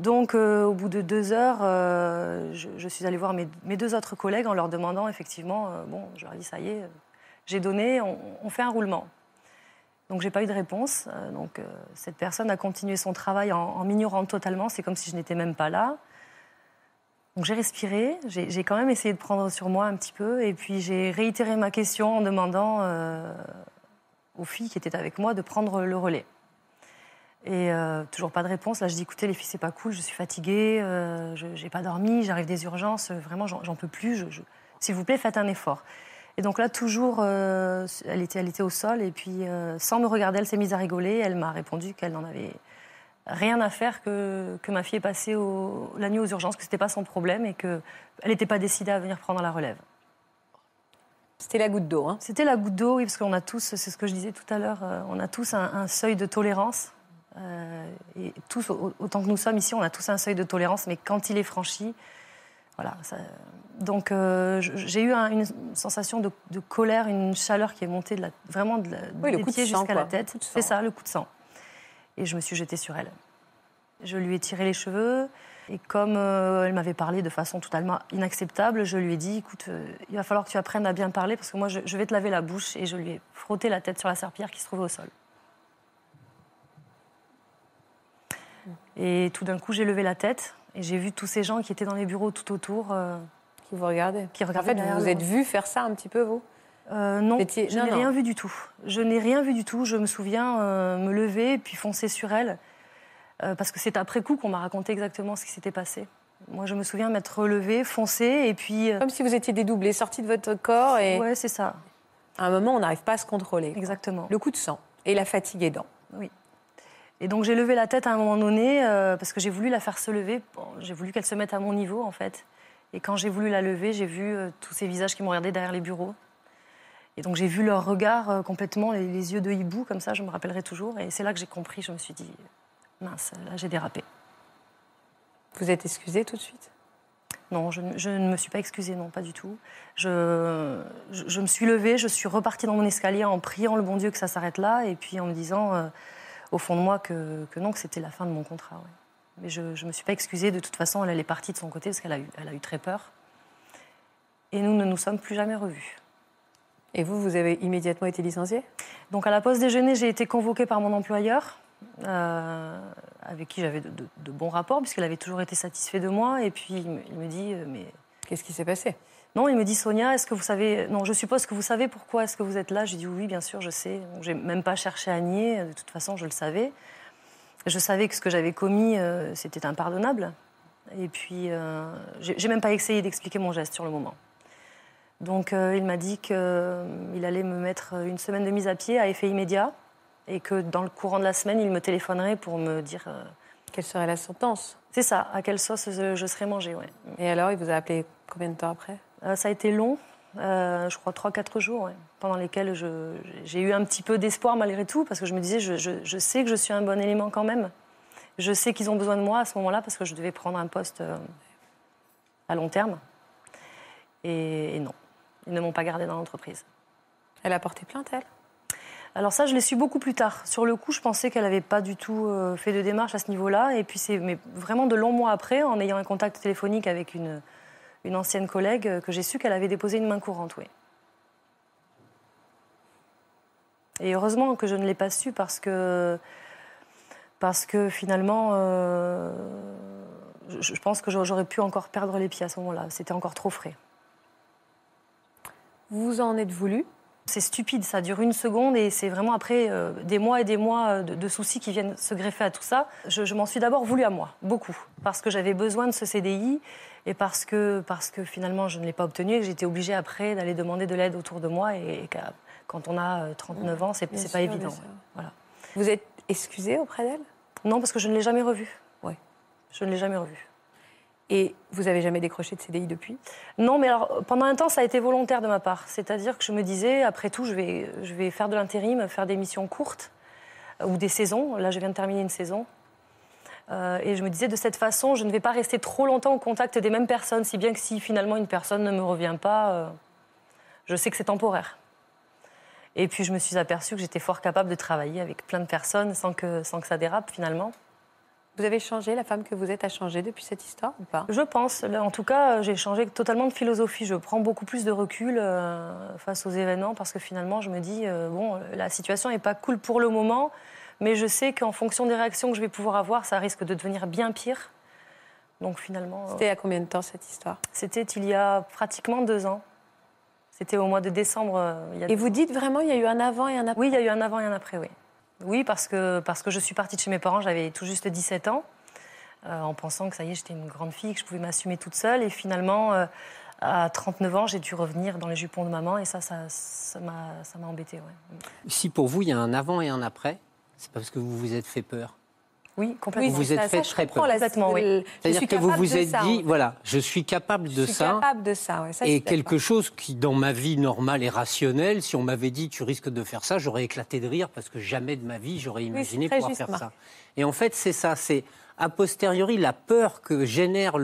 Donc, euh, au bout de deux heures, euh, je, suis allée voir mes, deux autres collègues en leur demandant effectivement, euh, bon, je leur ai dit, ça y est, j'ai donné, on, fait un roulement. Donc, j'ai pas eu de réponse. Donc, cette personne a continué son travail en, m'ignorant totalement. C'est comme si je n'étais même pas là. Donc, j'ai respiré. J'ai quand même essayé de prendre sur moi un petit peu. Et puis, j'ai réitéré ma question en demandant aux filles qui étaient avec moi de prendre le relais. Et euh, toujours pas de réponse. Là, je dis écoutez, les filles, c'est pas cool, je suis fatiguée, euh, je j'ai pas dormi, j'arrive des urgences, euh, vraiment, j'en peux plus. je- je- S'il vous plaît, faites un effort. Et donc là, toujours, euh, elle, était, elle était au sol, et puis sans me regarder, elle s'est mise à rigoler. Elle m'a répondu qu'elle n'en avait rien à faire que, que ma fille est passée au- la nuit aux urgences, que c'était pas son problème et qu'elle n'était pas décidée à venir prendre la relève. C'était la goutte d'eau. Hein. C'était la goutte d'eau, oui, parce qu'on a tous, c'est ce que je disais tout à l'heure, on a tous un, un seuil de tolérance. Euh, et tous, au- autant que nous sommes ici, on a tous un seuil de tolérance, mais quand il est franchi, voilà. ça- donc euh, j'ai eu un- une sensation de, de colère, une chaleur qui est montée de la, vraiment de la, Oui, le coup de jusqu'à la tête. C'est ça, le coup de sang. Et je me suis jetée sur elle. Je lui ai tiré les cheveux. Et comme euh, elle m'avait parlé de façon totalement inacceptable, je lui ai dit, écoute, euh, il va falloir que tu apprennes à bien parler parce que moi, je, je vais te laver la bouche. Et je lui ai frotté la tête sur la serpillière qui se trouvait au sol. Et tout d'un coup, j'ai levé la tête et j'ai vu tous ces gens qui étaient dans les bureaux tout autour. euh, Qui vous regardait. Qui En regardaient fait, vous vous êtes vu faire ça un petit peu, vous? Euh, non, je n'ai rien vu du tout. Je n'ai rien vu du tout. Je me souviens euh, me lever puis foncer sur elle. Parce que c'est après coup qu'on m'a raconté exactement ce qui s'était passé. Moi, je me souviens m'être relevée, foncé, et puis. Comme si vous étiez dédoublé, sorti de votre corps et ouais, c'est ça, à un moment, on n'arrive pas à se contrôler. quoi. exactement. Le coup de sang et la fatigue aidant. Et donc j'ai levé la tête à un moment donné euh, parce que j'ai voulu la faire se lever. Bon, j'ai voulu qu'elle se mette à mon niveau en fait. Et quand j'ai voulu la lever, j'ai vu euh, tous ces visages qui m'ont regardé derrière les bureaux. Et donc j'ai vu leur regard euh, complètement, les, les yeux de hibou comme ça, je me rappellerai toujours. Et c'est là que j'ai compris, je me suis dit, mince, là j'ai dérapé. Vous êtes excusé tout de suite? Non, je, ne- je ne me suis pas excusée, non, pas du tout. Je, je, je me suis levée, je suis repartie dans mon escalier en priant le bon Dieu que ça s'arrête là, et puis en me disant, au fond de moi, que, que non, que c'était la fin de mon contrat. ouais. Mais je ne me suis pas excusée, de toute façon, elle, elle est partie de son côté parce qu'elle a, eu- elle a eu très peur. Et nous ne nous sommes plus jamais revus. Et vous, vous avez immédiatement été licencié? Donc à la pause déjeuner, j'ai été convoquée par mon employeur. Euh, avec qui j'avais de, de- de bons rapports, puisqu'il avait toujours été satisfait de moi. Et puis il me, il me dit, euh, mais Qu'est-ce qui s'est passé? Non, il me dit Sonia, est-ce que vous savez Non, je suppose que vous savez pourquoi est-ce que vous êtes là. J'ai dit oui, bien sûr, je sais. J'ai même pas cherché à nier. De toute façon, je le savais. Je savais que ce que j'avais commis, euh, c'était impardonnable. Et puis, euh, j'ai même pas essayé d'expliquer mon geste sur le moment. Donc, euh, il m'a dit qu'il allait me mettre une semaine de mise à pied à effet immédiat et que dans le courant de la semaine, il me téléphonerait pour me dire. euh, Quelle serait la sentence? C'est ça, à quelle sauce je, serais mangée, ouais. Et alors, il vous a appelé combien de temps après? Euh, ça a été long, euh, je crois 3-4 jours, ouais, pendant lesquels j'ai eu un petit peu d'espoir malgré tout, parce que je me disais, je, je- je sais que je suis un bon élément quand même. Je sais qu'ils ont besoin de moi à ce moment-là, parce que je devais prendre un poste euh, à long terme. Et, et non, ils ne m'ont pas gardé dans l'entreprise. Elle a porté plainte, elle? Alors ça, je l'ai su beaucoup plus tard. Sur le coup, je pensais qu'elle n'avait pas du tout euh, fait de démarche à ce niveau-là. Et puis c'est mais vraiment de longs mois après, en ayant un contact téléphonique avec une, une ancienne collègue, que j'ai su qu'elle avait déposé une main courante, oui. Et heureusement que je ne l'ai pas su parce que, parce que finalement, euh, je, je pense que j'aurais pu encore perdre les pieds à ce moment-là. C'était encore trop frais. Vous en êtes voulu? C'est stupide, ça dure une seconde et c'est vraiment après euh, des mois et des mois de, de soucis qui viennent se greffer à tout ça. Je, je m'en suis d'abord voulu à moi, beaucoup, parce que j'avais besoin de ce CDI et parce que, parce que finalement je ne l'ai pas obtenu et que j'étais obligée après d'aller demander de l'aide autour de moi et, quand on a euh, 39 ans, c'est Bien c'est pas évident. Voilà. Vous êtes excusé auprès d'elle? Non, parce que je ne l'ai jamais revu. Ouais. Je ne l'ai jamais revu. Et vous avez jamais décroché de CDI depuis? Non, mais alors pendant un temps, ça a été volontaire de ma part. C'est-à-dire que je me disais, après tout, je vais, je vais faire de l'intérim, faire des missions courtes euh, ou des saisons. Là, je viens de terminer une saison. Euh, et je me disais, de cette façon, je ne vais pas rester trop longtemps au contact des mêmes personnes, si bien que si finalement une personne ne me revient pas, euh, je sais que c'est temporaire. Et puis je me suis aperçue que j'étais fort capable de travailler avec plein de personnes sans que, sans que ça dérape finalement. Vous avez changé, la femme que vous êtes a changé depuis cette histoire ou pas? Je pense. En tout cas, euh, j'ai changé totalement de philosophie. Je prends beaucoup plus de recul face aux événements parce que finalement, je me dis, bon, la situation n'est pas cool pour le moment, mais je sais qu'en fonction des réactions que je vais pouvoir avoir, ça risque de devenir bien pire. Donc finalement, euh, C'était à combien de temps cette histoire? c'était il y a pratiquement deux ans. C'était au mois de décembre. euh, il y a Et vous ans. dites vraiment, il y a eu un avant et un après? Oui, il y a eu un avant et un après, oui. Oui, parce que, parce que je suis partie de chez mes parents, j'avais tout juste 17 ans, euh, en pensant que ça y est, j'étais une grande fille, que je pouvais m'assumer toute seule. Et finalement, euh, à 39 ans, j'ai dû revenir dans les jupons de maman, et ça, ça ça m'a ça m'a embêtée, ouais. Si pour vous, il y a un avant et un après, c'est parce que vous vous êtes fait peur. Oui, complètement. Vous vous êtes ça, fait ça, très peur. Complètement, oui. C'est-à-dire que vous vous êtes ça, dit, en voilà, je suis capable de Je suis ça. capable de ça, ouais, ça, Et quelque chose qui, dans ma vie normale et rationnelle, si on m'avait dit tu risques de faire ça, j'aurais éclaté de rire parce que jamais de ma vie j'aurais imaginé pouvoir faire ça. Et en fait, c'est ça, c'est a posteriori la peur que génère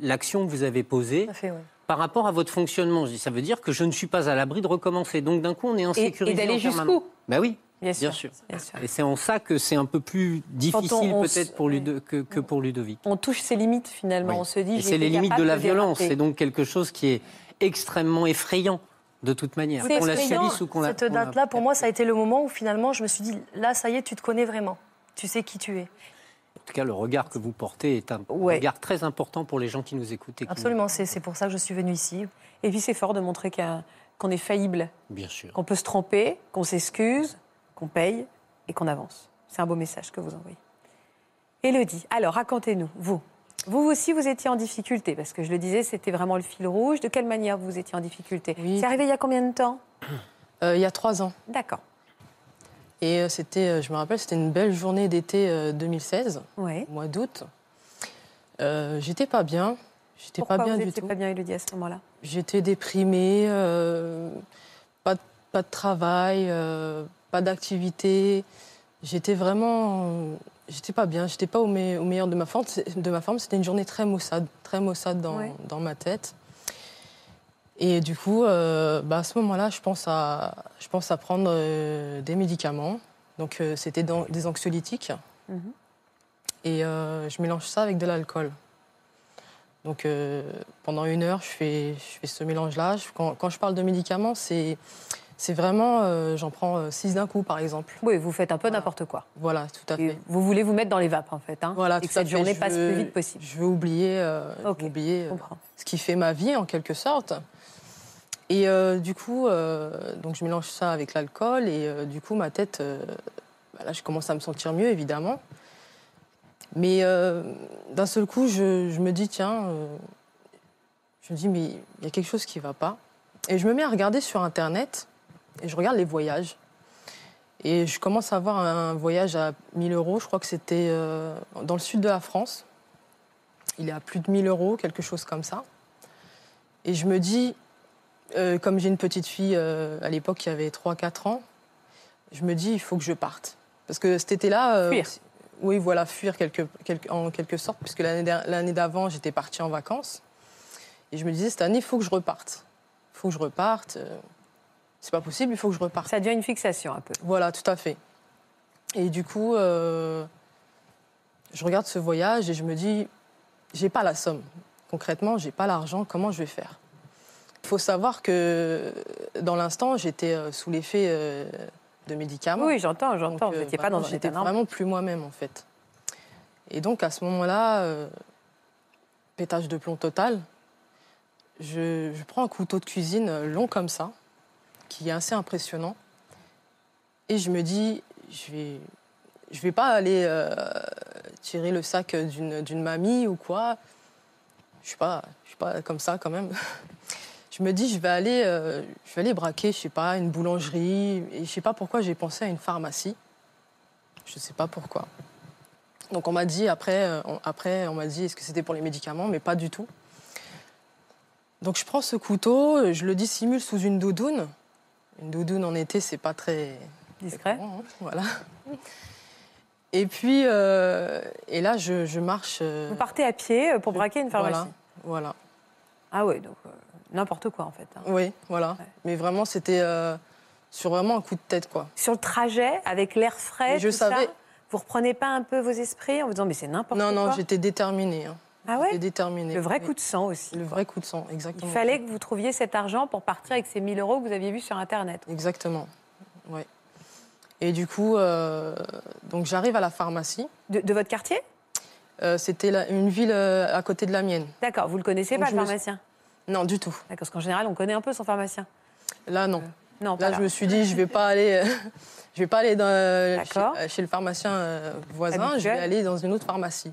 l'action que vous avez posée fait, par rapport à votre fonctionnement. Ça veut dire que je ne suis pas à l'abri de recommencer. Donc d'un coup, on est Et, insécurisé. et d'aller en jusqu'où? Ben oui, Bien sûr. bien sûr. bien sûr. Et c'est en ça que c'est un peu plus difficile peut-être pour. Ludo- que, que pour Ludovic. On touche ses limites finalement. Oui. On se dit. C'est les limites de la violence. C'est donc quelque chose qui est extrêmement effrayant de toute manière. C'est Qu'on la subisse ou qu'on la. Cette date-là, pour moi, ça a été le moment où finalement, je me suis dit, là, ça y est, tu te connais vraiment. Tu sais qui tu es. En tout cas, le regard que vous portez est un Ouais. regard très important pour les gens qui nous écoutent. et qui Absolument, c'est c'est pour ça que je suis venue ici. Et puis c'est fort de montrer qu'on est faillible, Bien sûr. qu'on peut se tromper, qu'on s'excuse, qu'on paye et qu'on avance. C'est un beau message que vous envoyez. Élodie, alors racontez-nous, vous. Vous aussi, vous étiez en difficulté, parce que je le disais, c'était vraiment le fil rouge. De quelle manière vous étiez en difficulté Oui. C'est arrivé il y a combien de temps Euh, il y a trois ans. D'accord. Et euh, c'était, euh, je me rappelle, c'était une belle journée d'été euh, 2016, Ouais. au mois d'août. Euh, j'étais pas bien. J'étais Pourquoi pas bien vous du tout. pas bien, Élodie, à ce moment-là? J'étais déprimée, euh, pas, de- pas de travail, euh, pas d'activité. J'étais vraiment. J'étais pas bien, j'étais pas au, me- au meilleur de ma forme. De ma forme, c'était une journée très maussade, très maussade dans, Ouais. dans ma tête. Et du coup, euh, bah, à ce moment-là, je pense à, je pense à prendre euh, des médicaments. Donc, euh, c'était des anxiolytiques. Mhm. Et je mélange ça avec de l'alcool. Donc pendant une heure, je fais, je fais ce mélange-là. Quand je parle de médicaments, c'est C'est vraiment, euh, j'en prends 6 d'un coup, par exemple. Oui, vous faites un peu Voilà. n'importe quoi. Voilà, tout à Et fait. vous voulez vous mettre dans les vapes, en fait. Hein, Voilà, et tout que cette fait. journée Je passe veux- plus vite possible. Je veux oublier, euh, oublier euh, ce qui fait ma vie, en quelque sorte. Et euh, du coup, euh, donc je mélange ça avec l'alcool et euh, du coup, ma tête, euh, bah là, je commence à me sentir mieux, évidemment. Mais euh, d'un seul coup, je, je me dis, tiens, euh, je me dis, mais il y a quelque chose qui ne va pas. Et je me mets à regarder sur Internet et je regarde les voyages. Et je commence à avoir un voyage à 1000 euros, je crois que c'était euh, dans le sud de la France. Il est à plus de 1000 euros, quelque chose comme ça. Et je me dis, euh, comme j'ai une petite fille euh, à l'époque qui avait 3-4 ans, je me dis, il faut que je parte. Parce que cet été-là. Fuir. Oui, voilà, fuir quelque, quelque- en quelque sorte, puisque l'année d'avant, j'étais partie en vacances. Et je me disais, cette année, il faut que je reparte. Il faut que je reparte. C'est pas possible, il faut que je reparte. Ça devient une fixation un peu. Voilà, tout à fait. Et du coup, euh, je regarde ce voyage et je me dis, j'ai pas la somme. Concrètement, j'ai pas l'argent. Comment je vais faire? Il faut savoir que dans l'instant, j'étais euh, sous l'effet euh, de médicaments. Oui, j'entends, j'entends. Vous n'étiez pas dans J'étais vraiment plus moi-même en fait. Et donc à ce moment-là, euh, pétage de plomb total. Je, je prends un couteau de cuisine long comme ça, qui est assez impressionnant, et je me dis, je vais, je vais pas aller euh, tirer le sac d'une mamie ou quoi. Je suis suis pas comme ça quand même. *laughs* Je me dis, je vais aller, euh, je vais aller braquer, je sais pas, une boulangerie. Et je sais pas pourquoi j'ai pensé à une pharmacie. Je sais pas pourquoi. Donc on m'a dit après, euh, après on m'a dit est-ce que c'était pour les médicaments, mais pas du tout. Donc je prends ce couteau, je le dissimule sous une doudoune. Une doudoune en été, c'est pas très Discret. Bon, hein, voilà. Et puis, euh, et là, je, je marche. euh, Vous partez à pied euh, pour braquer une pharmacie. Voilà, voilà. Ah oui, donc euh, n'importe quoi en fait. hein. Oui, voilà. Ouais. Mais vraiment, c'était sur vraiment un coup de tête, quoi. Sur le trajet, avec l'air frais, Mais je tout ça, vous reprenez pas un peu vos esprits en vous disant mais c'est n'importe quoi. Non, non, j'étais déterminée. hein. Ah ouais. Le vrai Oui. coup de sang aussi. Le vrai coup de sang, Il exactement. fallait que vous trouviez cet argent pour partir avec ces 1000 euros que vous aviez vus sur Internet. Exactement. Ouais. Et du coup, euh, donc j'arrive à la pharmacie. De, de votre quartier? Euh, C'était une ville euh, à côté de la mienne. D'accord, vous le connaissez Donc pas, le me pharmacien? Non, du tout. D'accord, parce qu'en général, on connaît un peu son pharmacien. Là, non. Non, pas Là, là. je me suis dit, je vais pas aller, *laughs* je vais pas aller dans, chez, le pharmacien voisin, je vais aller dans une autre pharmacie.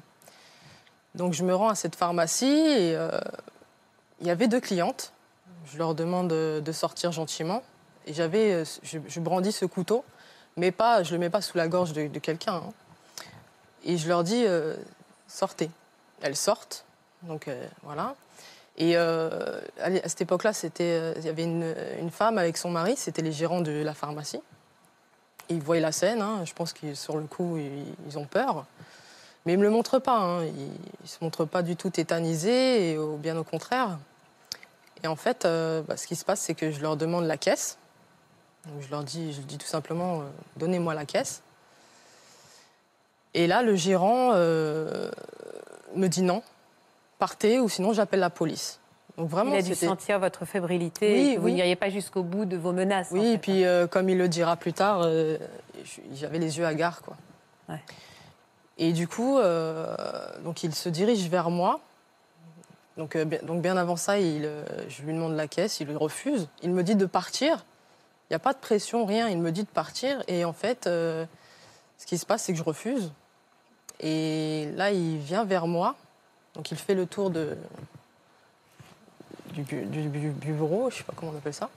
Donc, je me rends à cette pharmacie et euh, il y avait deux clientes. Je leur demande de, sortir gentiment et j'avais, euh, je, brandis ce couteau, mais pas, je le mets pas sous la gorge de, quelqu'un. hein. Et je leur dis, euh, sortez. Elles sortent, donc voilà. Et à cette époque-là, c'était, il y avait une, femme avec son mari, c'était les gérants de la pharmacie. Ils voyaient la scène, hein, je pense que sur le coup, ils ont peur. Mais ils ne me le montrent pas, hein, ils ne se montrent pas du tout et au- bien au contraire. Et en fait, euh, bah, ce qui se passe, c'est que je leur demande la caisse. Donc, je leur dis, je dis tout simplement, euh, donnez-moi la caisse. Et là, le gérant euh, me dit non, partez ou sinon j'appelle la police. Donc vraiment, Il a dû sentir votre fébrilité, Oui, et que vous oui. n'iriez pas jusqu'au bout de vos menaces. en Oui, fait. et puis euh, comme il le dira plus tard, euh, j'avais les yeux hagards, quoi. Ouais. Et du coup, euh, donc il se dirige vers moi. Donc, euh, bien, avant ça, euh, je lui demande la caisse, il refuse. Il me dit de partir. Il n'y a pas de pression, rien. Il me dit de partir. Et en fait, ce qui se passe, c'est que je refuse. Et là, il vient vers moi. Donc il fait le tour du, bu- du- du- du bureau, je ne sais pas comment on appelle ça.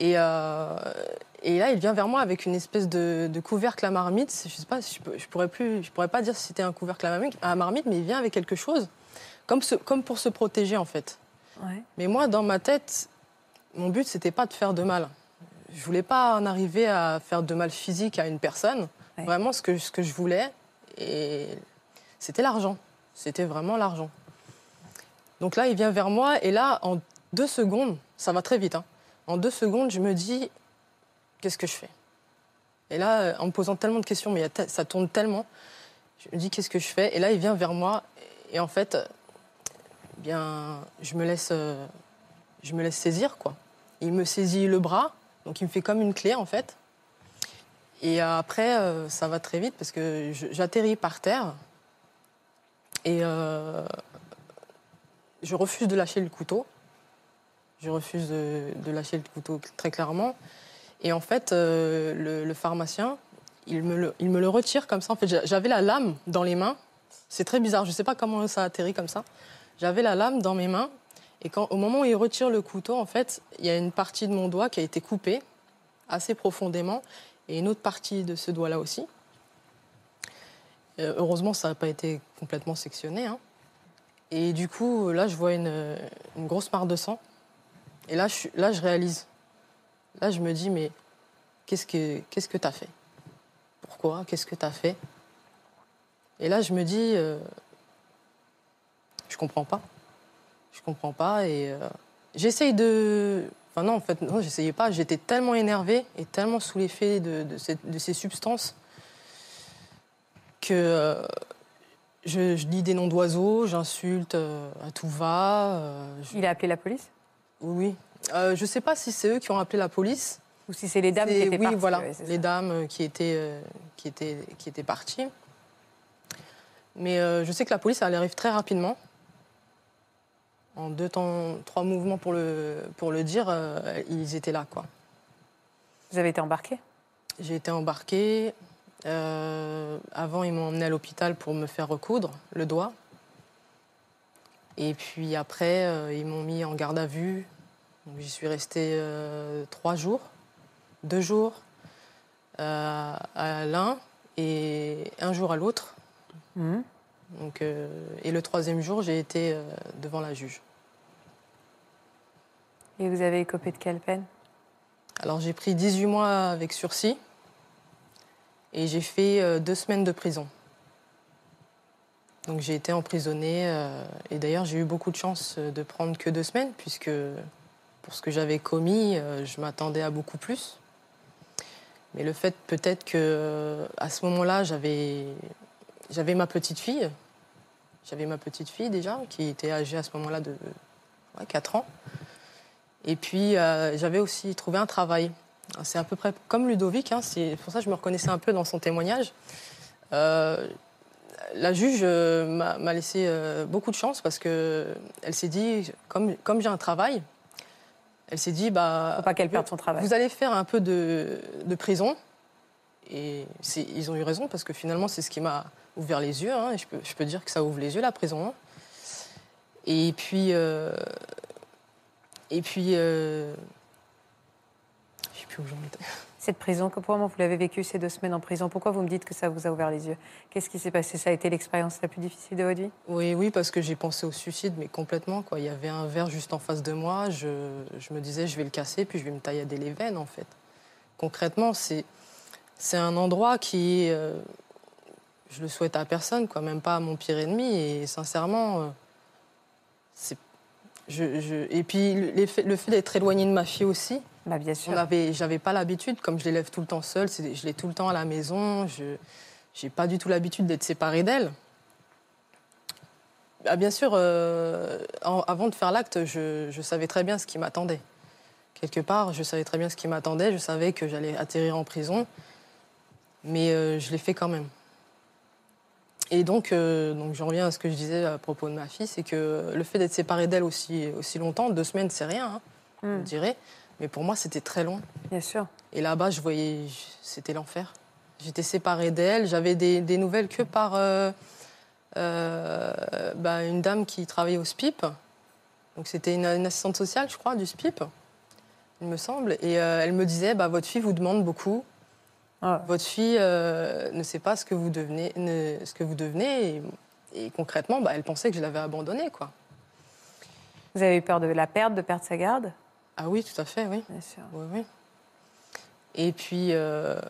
Et, et là, il vient vers moi avec une espèce de, de couvercle à marmite. Je sais pas, je, pourrais plus, je pourrais pas dire si c'était un couvercle à marmite, mais il vient avec quelque chose, comme, pour se protéger en fait. Ouais. Mais moi, dans ma tête, mon but, c'était pas de faire de mal. Je voulais pas en arriver à faire de mal physique à une personne. Ouais. Vraiment, ce que, ce que je voulais, et c'était l'argent. C'était vraiment l'argent. Donc là, il vient vers moi, et là, en deux secondes, ça va très vite, hein. en deux secondes, je me dis, qu'est-ce que je fais? Et là, euh, en me posant tellement de questions, mais ça tourne tellement, je me dis, qu'est-ce que je fais? Et là, il vient vers moi, et en fait, eh bien, je me laisse, euh, je me laisse saisir, quoi. Il me saisit le bras, Donc il me fait comme une clé en fait. Et après, euh, ça va très vite parce que j'atterris par terre et je refuse de lâcher le couteau. Je refuse de lâcher le couteau très clairement. Et en fait, euh, le, pharmacien, il me, le, retire comme ça. En fait, j'a- j'avais la lame dans les mains. C'est très bizarre. Je ne sais pas comment ça a atterri comme ça. J'avais la lame dans mes mains. Et au moment où il retire le couteau, en fait, il y a une partie de mon doigt qui a été coupée assez profondément et une autre partie de ce doigt-là aussi. Euh, heureusement, ça n'a pas été complètement sectionné. hein. Et du coup, là, je vois une, grosse mare de sang. Et là, je réalise. Là, je me dis, mais qu'est-ce que qu'est-ce que tu as fait? Pourquoi? Qu'est-ce que tu as fait? Et là, je me dis, euh, je comprends pas. Je comprends pas. Et euh, j'essaye de. Enfin, non, en fait, non, j'essayais pas. J'étais tellement énervée et tellement sous l'effet de, de, ces substances que euh, je, je dis des noms d'oiseaux, j'insulte euh, à tout va. je- Il a appelé la police? Oui. Euh, je ne sais pas si c'est eux qui ont appelé la police. Ou si c'est les dames qui étaient oui, parties voilà, ouais, c'est les ça. dames euh, qui étaient, euh, qui étaient, qui étaient parties. Mais euh, je sais que la police, elle arrive très rapidement. En deux temps, trois mouvements pour le, pour le dire, euh, ils étaient là, quoi. Vous avez été embarqué J'ai été embarquée. Euh, avant, ils m'ont emmené à l'hôpital pour me faire recoudre le doigt. Et puis après, ils m'ont mis en garde à vue. Donc, J'y suis restée euh, trois jours, deux jours euh, à l'un et un jour à l'autre. Mhm. Donc, euh, et le troisième jour, j'ai été devant la juge. Et vous avez écopé de quelle peine? Alors j'ai pris 18 mois avec sursis et j'ai fait deux semaines de prison. Donc j'ai été emprisonnée euh, et d'ailleurs j'ai eu beaucoup de chance de prendre que deux semaines puisque pour ce que j'avais commis, euh, je m'attendais à beaucoup plus. Mais le fait peut-être que euh, à ce moment-là j'avais j'avais ma petite fille, j'avais ma petite fille déjà qui était âgée à ce moment-là de ouais, 4 ans. Et puis, euh, j'avais aussi trouvé un travail. C'est à peu près comme Ludovic, hein, c'est pour ça que je me reconnaissais un peu dans son témoignage. La juge m'a laissé beaucoup de chance parce qu'elle s'est dit, comme, comme j'ai un travail, elle s'est dit, bah, Faut pas qu'elle perde son travail. vous allez faire un peu de, de prison. Et ils ont eu raison parce que finalement, c'est ce qui m'a ouvert les yeux. hein, et je, peux, je peux dire que ça ouvre les yeux, la prison. hein. Et puis, euh, et puis, euh, je sais plus où j'en étais. Cette prison, comment vous l'avez vécu ces deux semaines en prison? Pourquoi vous me dites que ça vous a ouvert les yeux? Qu'est-ce qui s'est passé? Ça a été l'expérience la plus difficile de votre vie? Oui, oui, parce que j'ai pensé au suicide, mais complètement. Quoi. Il y avait un verre juste en face de moi. Je, je me disais, je vais le casser, puis je vais me taillader les veines, en fait. Concrètement, c'est, c'est un endroit qui. euh, je le souhaite à personne, quoi, même pas à mon pire ennemi. Et sincèrement, euh, c'est. Je, je- et puis le, fait d'être éloigné de ma fille aussi, Bah bien sûr. j'avais pas l'habitude, comme je l'élève tout le temps seule, je l'ai tout le temps à la maison, je j'ai pas du tout l'habitude d'être séparée d'elle. Ah, bien sûr, euh, en- avant de faire l'acte, je, je savais très bien ce qui m'attendait. Quelque part, je savais très bien ce qui m'attendait, je savais que j'allais atterrir en prison, mais euh, je l'ai fait quand même. Et donc, euh, donc j'en reviens à ce que je disais à propos de ma fille, c'est que le fait d'être séparée d'elle aussi, aussi longtemps, deux semaines, c'est rien, hein, je Hmm, dirais. Mais pour moi, c'était très long. bien sûr. Et là-bas, je voyais, c'était l'enfer. J'étais séparée d'elle. J'avais des, des nouvelles que par euh, euh, bah, une dame qui travaillait au SPIP. Donc c'était une, une assistante sociale, je crois, du SPIP, il me semble. Et elle me disait, bah, votre fille vous demande beaucoup. Ah. Votre fille euh, ne sait pas ce que vous devenez. ne- ce que vous devenez. Et, et concrètement, bah, elle pensait que je l'avais abandonnée, quoi. Vous avez eu peur de la perdre, de perdre sa garde? Ah oui, tout à fait, oui. Bien sûr. Oui, oui. Et puis, euh,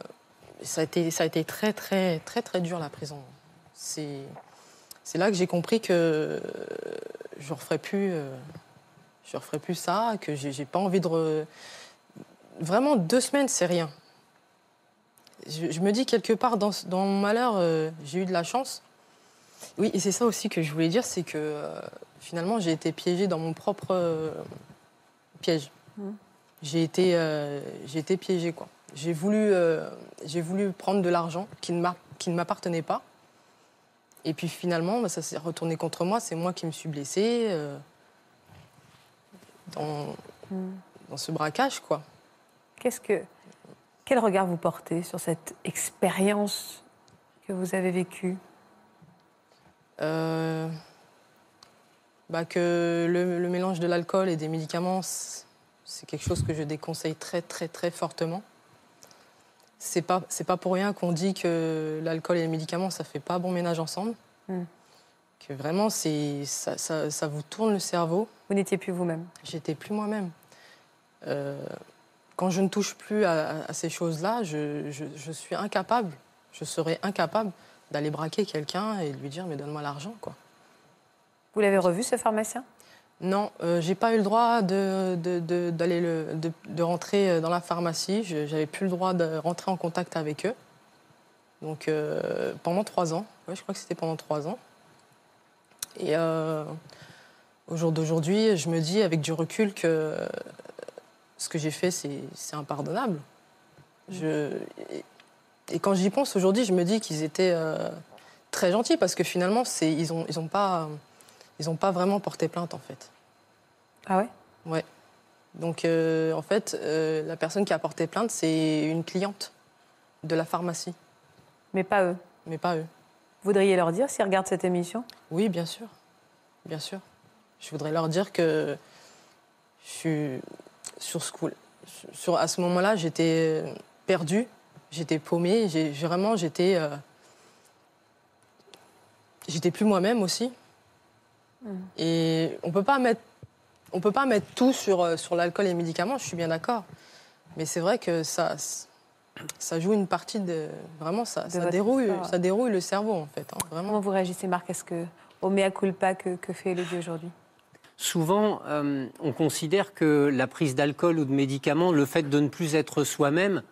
ça, a été, ça a été très, très, très, très dur, la prison. C'est, c'est là que j'ai compris que je ne referai, plus, euh, je referai plus ça, que j'ai, j'ai pas envie de... re- Vraiment, deux semaines, c'est rien. Je, je me dis, quelque part, dans, mon malheur, euh, j'ai eu de la chance. Oui, et c'est ça aussi que je voulais dire, c'est que euh, finalement, j'ai été piégée dans mon propre euh, piège. j'ai été, j'ai été piégée. Quoi. J'ai, voulu, j'ai voulu prendre de l'argent qui ne, m'appartenait pas. Et puis finalement, bah, ça s'est retourné contre moi. C'est moi qui me suis blessée dans, dans ce braquage. Quoi. Qu'est-ce que, quel regard vous portez sur cette expérience que vous avez vécue? Euh, bah, que le, le mélange de l'alcool et des médicaments, c'est quelque chose que je déconseille très, très, très fortement. C'est pas, c'est pas pour rien qu'on dit que l'alcool et les médicaments, ça fait pas bon ménage ensemble. Mm. Que vraiment, c'est, ça, ça- ça vous tourne le cerveau. Vous n'étiez plus vous-même. J'étais plus moi-même. Euh, quand je ne touche plus à, ces choses-là, je, je- je suis incapable, je serais incapable d'aller braquer quelqu'un et lui dire mais donne-moi l'argent quoi. Vous l'avez revu, ce pharmacien? Non, euh, j'ai pas eu le droit de, de, de- d'aller le- de, de rentrer euh, dans la pharmacie. Je- J'avais plus le droit de rentrer en contact avec eux. Donc euh, pendant trois ans, ouais, je crois que c'était pendant trois ans. Et euh, au jour d'aujourd'hui, je me dis avec du recul que ce que j'ai fait, c'est, impardonnable. Je, et, quand j'y pense aujourd'hui, je me dis qu'ils étaient euh, très gentils parce que finalement, ils n'ont ils ont pas, ils ont pas vraiment porté plainte en fait. Ah ouais? Ouais. Donc, euh, en fait, euh, la personne qui a porté plainte, c'est une cliente de la pharmacie, Mais pas eux? mais pas eux. Vous voudriez leur dire s'ils regardent cette émission? Oui, bien sûr. Bien sûr. Je voudrais leur dire que je suis sur ce coup. Sur, à ce moment-là, j'étais perdue, j'étais paumée, j'ai, vraiment, j'étais. euh, j'étais plus moi-même aussi. Et on peut pas mettre. On peut pas mettre tout sur, euh, sur l'alcool et les médicaments, je suis bien d'accord. Mais c'est vrai que ça, ça joue une partie de. Vraiment, ça, De ça, dérouille, histoire. ça dérouille le cerveau, en fait. hein, vraiment. Comment vous réagissez, Marc? Est-ce que, au mea culpa que, que fait Elodie aujourd'hui? Souvent, euh, on considère que la prise d'alcool ou de médicaments, le fait de ne plus être soi-même,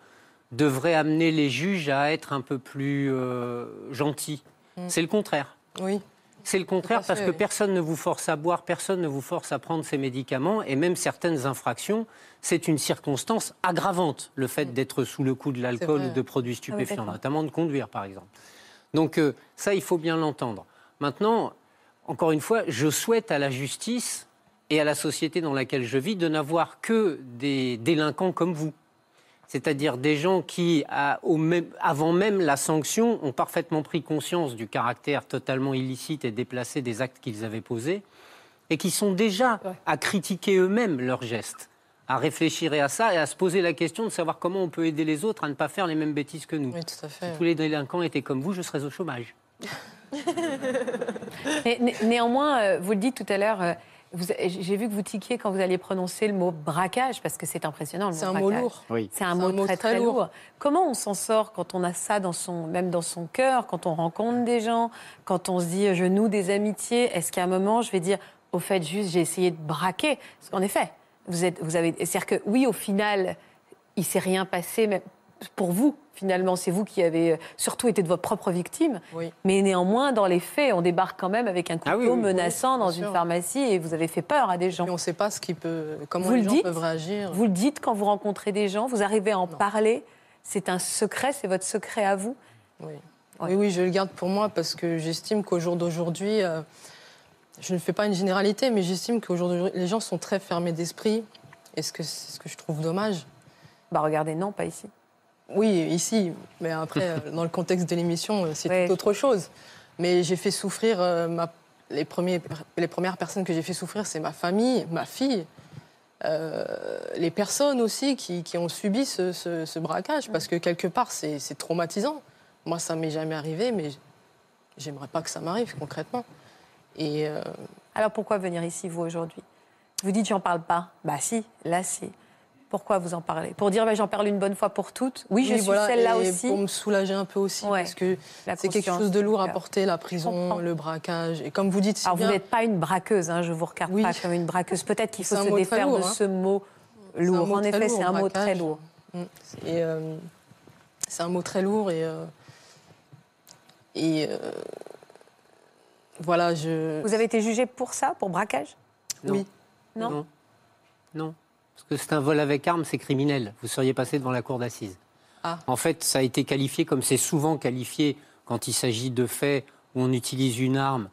devrait amener les juges à être un peu plus euh, gentils. Mm. C'est le contraire. Oui. C'est le contraire parce que oui. personne ne vous force à boire, personne ne vous force à prendre ces médicaments et même certaines infractions, c'est une circonstance aggravante, le fait d'être sous le coup de l'alcool ou de produits Ah oui, stupéfiants, notamment de conduire par exemple. Donc euh, ça, il faut bien l'entendre. Maintenant, encore une fois, je souhaite à la justice et à la société dans laquelle je vis de n'avoir que des délinquants comme vous. C'est-à-dire des gens qui, avant même la sanction, ont parfaitement pris conscience du caractère totalement illicite et déplacé des actes qu'ils avaient posés, et qui sont déjà à critiquer eux-mêmes leurs gestes, à réfléchir à ça et à se poser la question de savoir comment on peut aider les autres à ne pas faire les mêmes bêtises que nous. Oui, tout à fait. Si tous les délinquants étaient comme vous, je serais au chômage. *laughs* Mais né- néanmoins, euh, vous le dites tout à l'heure, euh, j'ai vu que vous tiquiez quand vous alliez prononcer le mot braquage, parce que c'est impressionnant. le C'est un mot lourd. Oui. C'est un, mot, très, très lourd. Comment on s'en sort quand on a ça dans son, même dans son cœur, quand on rencontre des gens, quand on se dit je noue des amitiés Est-ce qu'à un moment je vais dire au fait juste j'ai essayé de braquer? Parce qu'en effet, vous êtes, vous avez, c'est-à-dire que oui au final il s'est rien passé, même pour vous finalement c'est vous qui avez euh, surtout été de votre propre victime. Oui. Mais néanmoins dans les faits on débarque quand même avec un couteau Ah oui, oui, oui, menaçant dans une pharmacie et vous avez fait peur à des gens. Et on ne sait pas ce qui peut, comment Vous les le gens dites peuvent réagir. Vous le dites quand vous rencontrez des gens, vous arrivez à en Non. parler. C'est un secret, c'est votre secret à vous. Oui. Ouais. oui, oui, je le garde pour moi parce que j'estime qu'au jour d'aujourd'hui, euh, je ne fais pas une généralité, mais j'estime qu'au jour d'aujourd'hui, les gens sont très fermés d'esprit. Et ce que, c'est ce que je trouve dommage. Bah regardez, non, pas ici. Oui, ici, mais après, euh, dans le contexte de l'émission, euh, c'est Ouais. tout autre chose. Mais j'ai fait souffrir, euh, ma- les, premiers, les premières personnes que j'ai fait souffrir, c'est ma famille, ma fille, euh, les personnes aussi qui, qui ont subi ce, ce- ce braquage, parce que quelque part, c'est c'est traumatisant. Moi, ça m'est jamais arrivé, mais j'aimerais pas que ça m'arrive concrètement. Et euh, Alors pourquoi venir ici, vous, aujourd'hui? Vous dites, j'en parle pas. Bah si, là, si. Pourquoi vous en parlez? Pour dire, bah, j'en parle une bonne fois pour toutes. Oui, je oui, suis voilà, celle-là aussi. Pour me soulager un peu aussi, Ouais. parce que c'est quelque chose de lourd à porter, la prison, le braquage. Et comme vous dites, c'est Alors vous n'êtes pas une braqueuse, hein, je vous regarde Oui. pas comme une braqueuse. Peut-être qu'il faut se défaire lourd, de hein. ce mot lourd. mot En effet, c'est un mot très lourd. Mm. Et euh, c'est un mot très lourd et euh, et euh, voilà, je Vous avez été jugé pour ça, pour braquage? Non. oui. Non? Non. Non. Parce que c'est un vol avec arme, c'est criminel. Vous seriez passé devant la cour d'assises. Ah. En fait, ça a été qualifié comme c'est souvent qualifié quand il s'agit de faits où on utilise une arme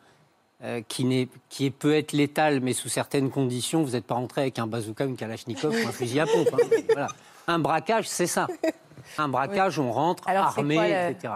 euh, qui, n'est- qui est- peut être létale, mais sous certaines conditions. Vous n'êtes pas rentré avec un bazooka, une kalachnikov ou un fusil à pompe. hein. *laughs* Voilà. Un braquage, c'est ça. Un braquage, on rentre Alors, armé, quoi le- etc.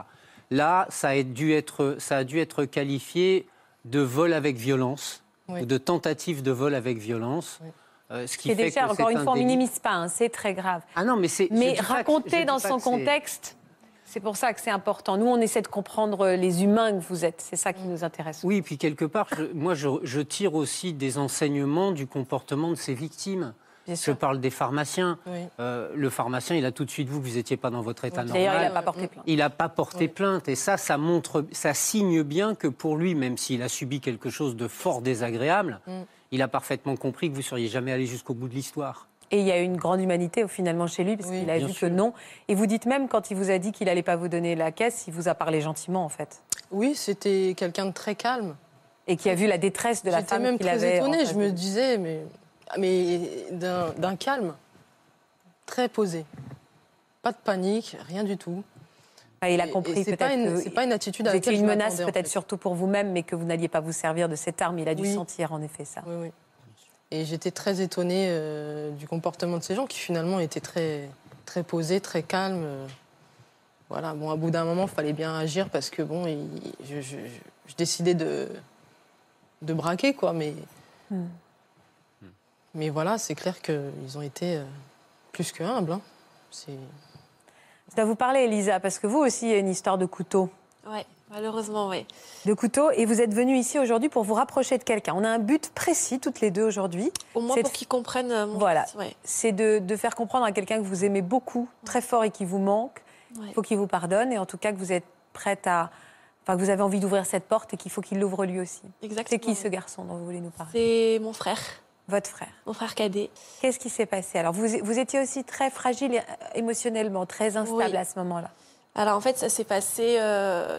Là, ça a, dû être, ça a dû être qualifié de vol avec violence Oui. ou de tentative de vol avec violence. Oui. Euh, ce qui fait déjà, que encore une un fois, on délit. minimise pas, hein, c'est très grave. Ah non, mais c'est. Mais raconter dans son contexte, c'est pour ça que c'est important. Nous, on essaie de comprendre les humains que vous êtes. C'est ça qui nous intéresse. Oui, puis quelque part, je- moi, je, je tire aussi des enseignements du comportement de ces victimes. Je parle des pharmaciens. Oui. Euh, le pharmacien, il a tout de suite vu que vous n'étiez pas dans votre état Oui. D'ailleurs, il normal. n'a pas porté plainte. Il n'a pas porté Oui. plainte. Et ça, ça montre, ça signe bien que pour lui, même s'il a subi quelque chose de fort désagréable, Mm. Il a parfaitement compris que vous seriez jamais allé jusqu'au bout de l'histoire. Et il y a une grande humanité au finalement chez lui, parce Oui, qu'il a vu sûr. que non. Et vous dites même, quand il vous a dit qu'il n'allait pas vous donner la caisse, il vous a parlé gentiment, en fait. Oui, c'était quelqu'un de très calme. Et qui a vu la détresse de la J'étais femme même qu'il très avait. en étonnée. face Je de me disais, mais, mais d'un d'un calme, très posé. Pas de panique, rien du tout. Ah, il a compris peut-être pas une- que C'est pas une attitude je une menace, en peut-être fait. surtout pour vous-même, mais que vous n'alliez pas vous servir de cette arme. Il a dû Oui. sentir, en effet, ça. Oui, oui. Et j'étais très étonnée euh, du comportement de ces gens qui finalement étaient très, très posés, très calmes. euh. Voilà, bon, à bout d'un moment, il fallait bien agir parce que bon, il- je, je- je décidais de, de braquer, quoi. Mais, Hmm. mais voilà, c'est clair qu'ils ont été euh, plus que humbles. hein. C'est- Dois vous parler, Elisa, parce que vous aussi, il y a une histoire de couteau. Ouais, malheureusement, ouais. De couteau, et vous êtes venue ici aujourd'hui pour vous rapprocher de quelqu'un. On a un but précis, toutes les deux, aujourd'hui. Au moins pour qu'ils comprennent euh, mon Voilà. ouais. C'est de, de faire comprendre à quelqu'un que vous aimez beaucoup, très fort et qui vous manque. Ouais. Il faut qu'il vous pardonne, et en tout cas que vous êtes prête à. Enfin, que vous avez envie d'ouvrir cette porte et qu'il faut qu'il l'ouvre lui aussi. Exactement. C'est qui ce garçon dont vous voulez nous parler? C'est mon frère, Votre frère. mon frère cadet. Qu'est-ce qui s'est passé? Alors, vous, vous étiez aussi très fragile euh, émotionnellement, très instable Oui. à ce moment-là. Alors en fait, ça s'est passé euh,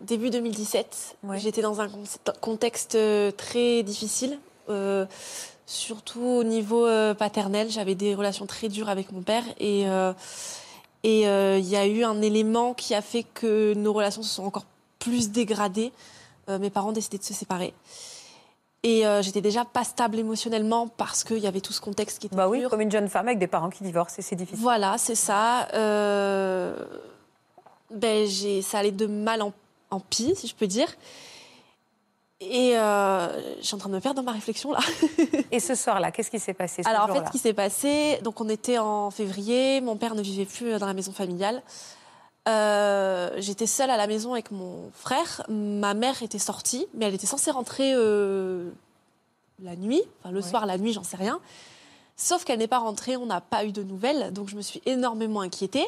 début 2017. Ouais. J'étais dans un con- contexte euh, très difficile, euh, surtout au niveau euh, paternel. J'avais des relations très dures avec mon père et et il y a eu un élément qui a fait que nos relations se sont encore plus dégradées. Mes parents ont décidé de se séparer. Et euh, j'étais déjà pas stable émotionnellement parce qu'il y avait tout ce contexte qui était Bah oui, dur. comme une jeune femme avec des parents qui divorcent, c'est difficile. Voilà, c'est ça. Euh, ben, j'ai, ça allait de mal en, en pis, si je peux dire. Et euh, je suis en train de me perdre dans ma réflexion là. *laughs* Et ce soir-là, qu'est-ce qui s'est passé ce Alors en fait, ce qui s'est passé, donc on était en février, mon père ne vivait plus dans la maison familiale. Euh, J'étais seule à la maison avec mon frère. Ma mère était sortie, mais elle était censée rentrer euh, la nuit, enfin le Ouais. soir, la nuit, j'en sais rien. Sauf qu'elle n'est pas rentrée, on n'a pas eu de nouvelles, donc je me suis énormément inquiétée,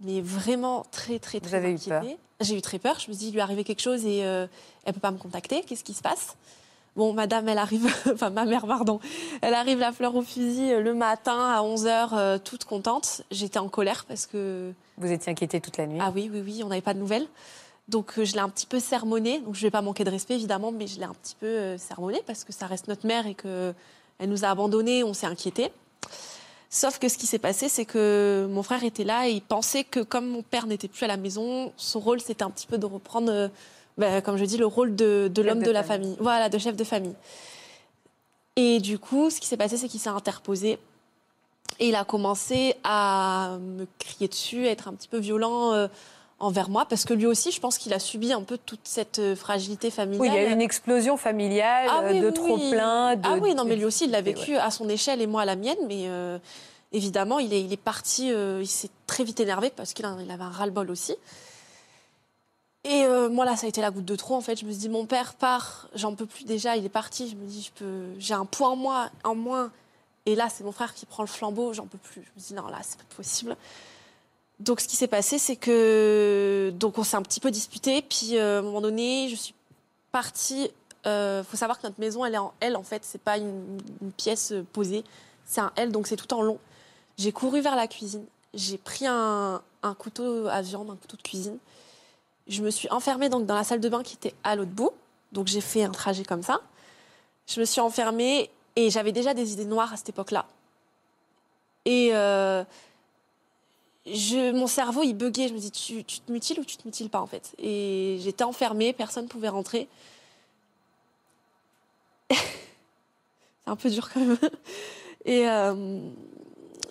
mais vraiment très très très avez eu inquiétée. J'ai eu très peur. Je me suis dit, il lui est arrivé quelque chose et euh, elle peut pas me contacter. Qu'est-ce qui se passe? Bon, madame, elle arrive, *laughs* enfin ma mère, pardon, elle arrive la fleur au fusil euh, le matin à 11h, toute contente. J'étais en colère parce que, Vous étiez inquiétée toute la nuit. ah oui, oui, oui, on n'avait pas de nouvelles. Donc euh, je l'ai un petit peu sermonnée. Donc je vais pas manquer de respect, évidemment, mais je l'ai un petit peu euh, sermonnée parce que ça reste notre mère et que elle nous a abandonnés, on s'est inquiété. Sauf que ce qui s'est passé, c'est que mon frère était là et il pensait que comme mon père n'était plus à la maison, son rôle c'était un petit peu de reprendre, euh, ben, comme je dis, le rôle de, l'homme de de, la famille. famille. Voilà, de chef de famille. Et du coup, ce qui s'est passé, c'est qu'il s'est interposé et il a commencé à me crier dessus, à être un petit peu violent euh, envers moi, parce que lui aussi, je pense qu'il a subi un peu toute cette euh, fragilité familiale. Oui, il y a eu une explosion familiale, Ah oui, de oui, trop oui. plein. De, Ah oui, non, mais lui aussi, il l'a vécu à son échelle et moi à la mienne. Mais euh, évidemment, il est, il est parti, euh, il s'est très vite énervé parce qu'il avait un ras-le-bol aussi. Et euh, moi, là, ça a été la goutte de trop. En fait, je me suis dit, mon père part, j'en peux plus déjà, il est parti. Je me dis, je peux, j'ai un poids en moi, en moins. Et là, c'est mon frère qui prend le flambeau, j'en peux plus. Je me dis, non, là, c'est pas possible. Donc, ce qui s'est passé, c'est que donc on s'est un petit peu disputé. Puis, euh, à un moment donné, je suis partie. Il faut savoir que notre maison, elle est en L en fait. C'est pas une, une pièce euh, posée. C'est un L, donc c'est tout en long. J'ai couru vers la cuisine. J'ai pris un, un couteau à viande, un couteau de cuisine. Je me suis enfermée donc dans la salle de bain qui était à l'autre bout. Donc j'ai fait un trajet comme ça. Je me suis enfermée et j'avais déjà des idées noires à cette époque-là. Et euh, mon cerveau, il buguait. Je me dis, tu, te mutiles ou tu te mutiles pas, en fait? Et j'étais enfermée, personne ne pouvait rentrer. *laughs* C'est un peu dur quand même. Et, euh,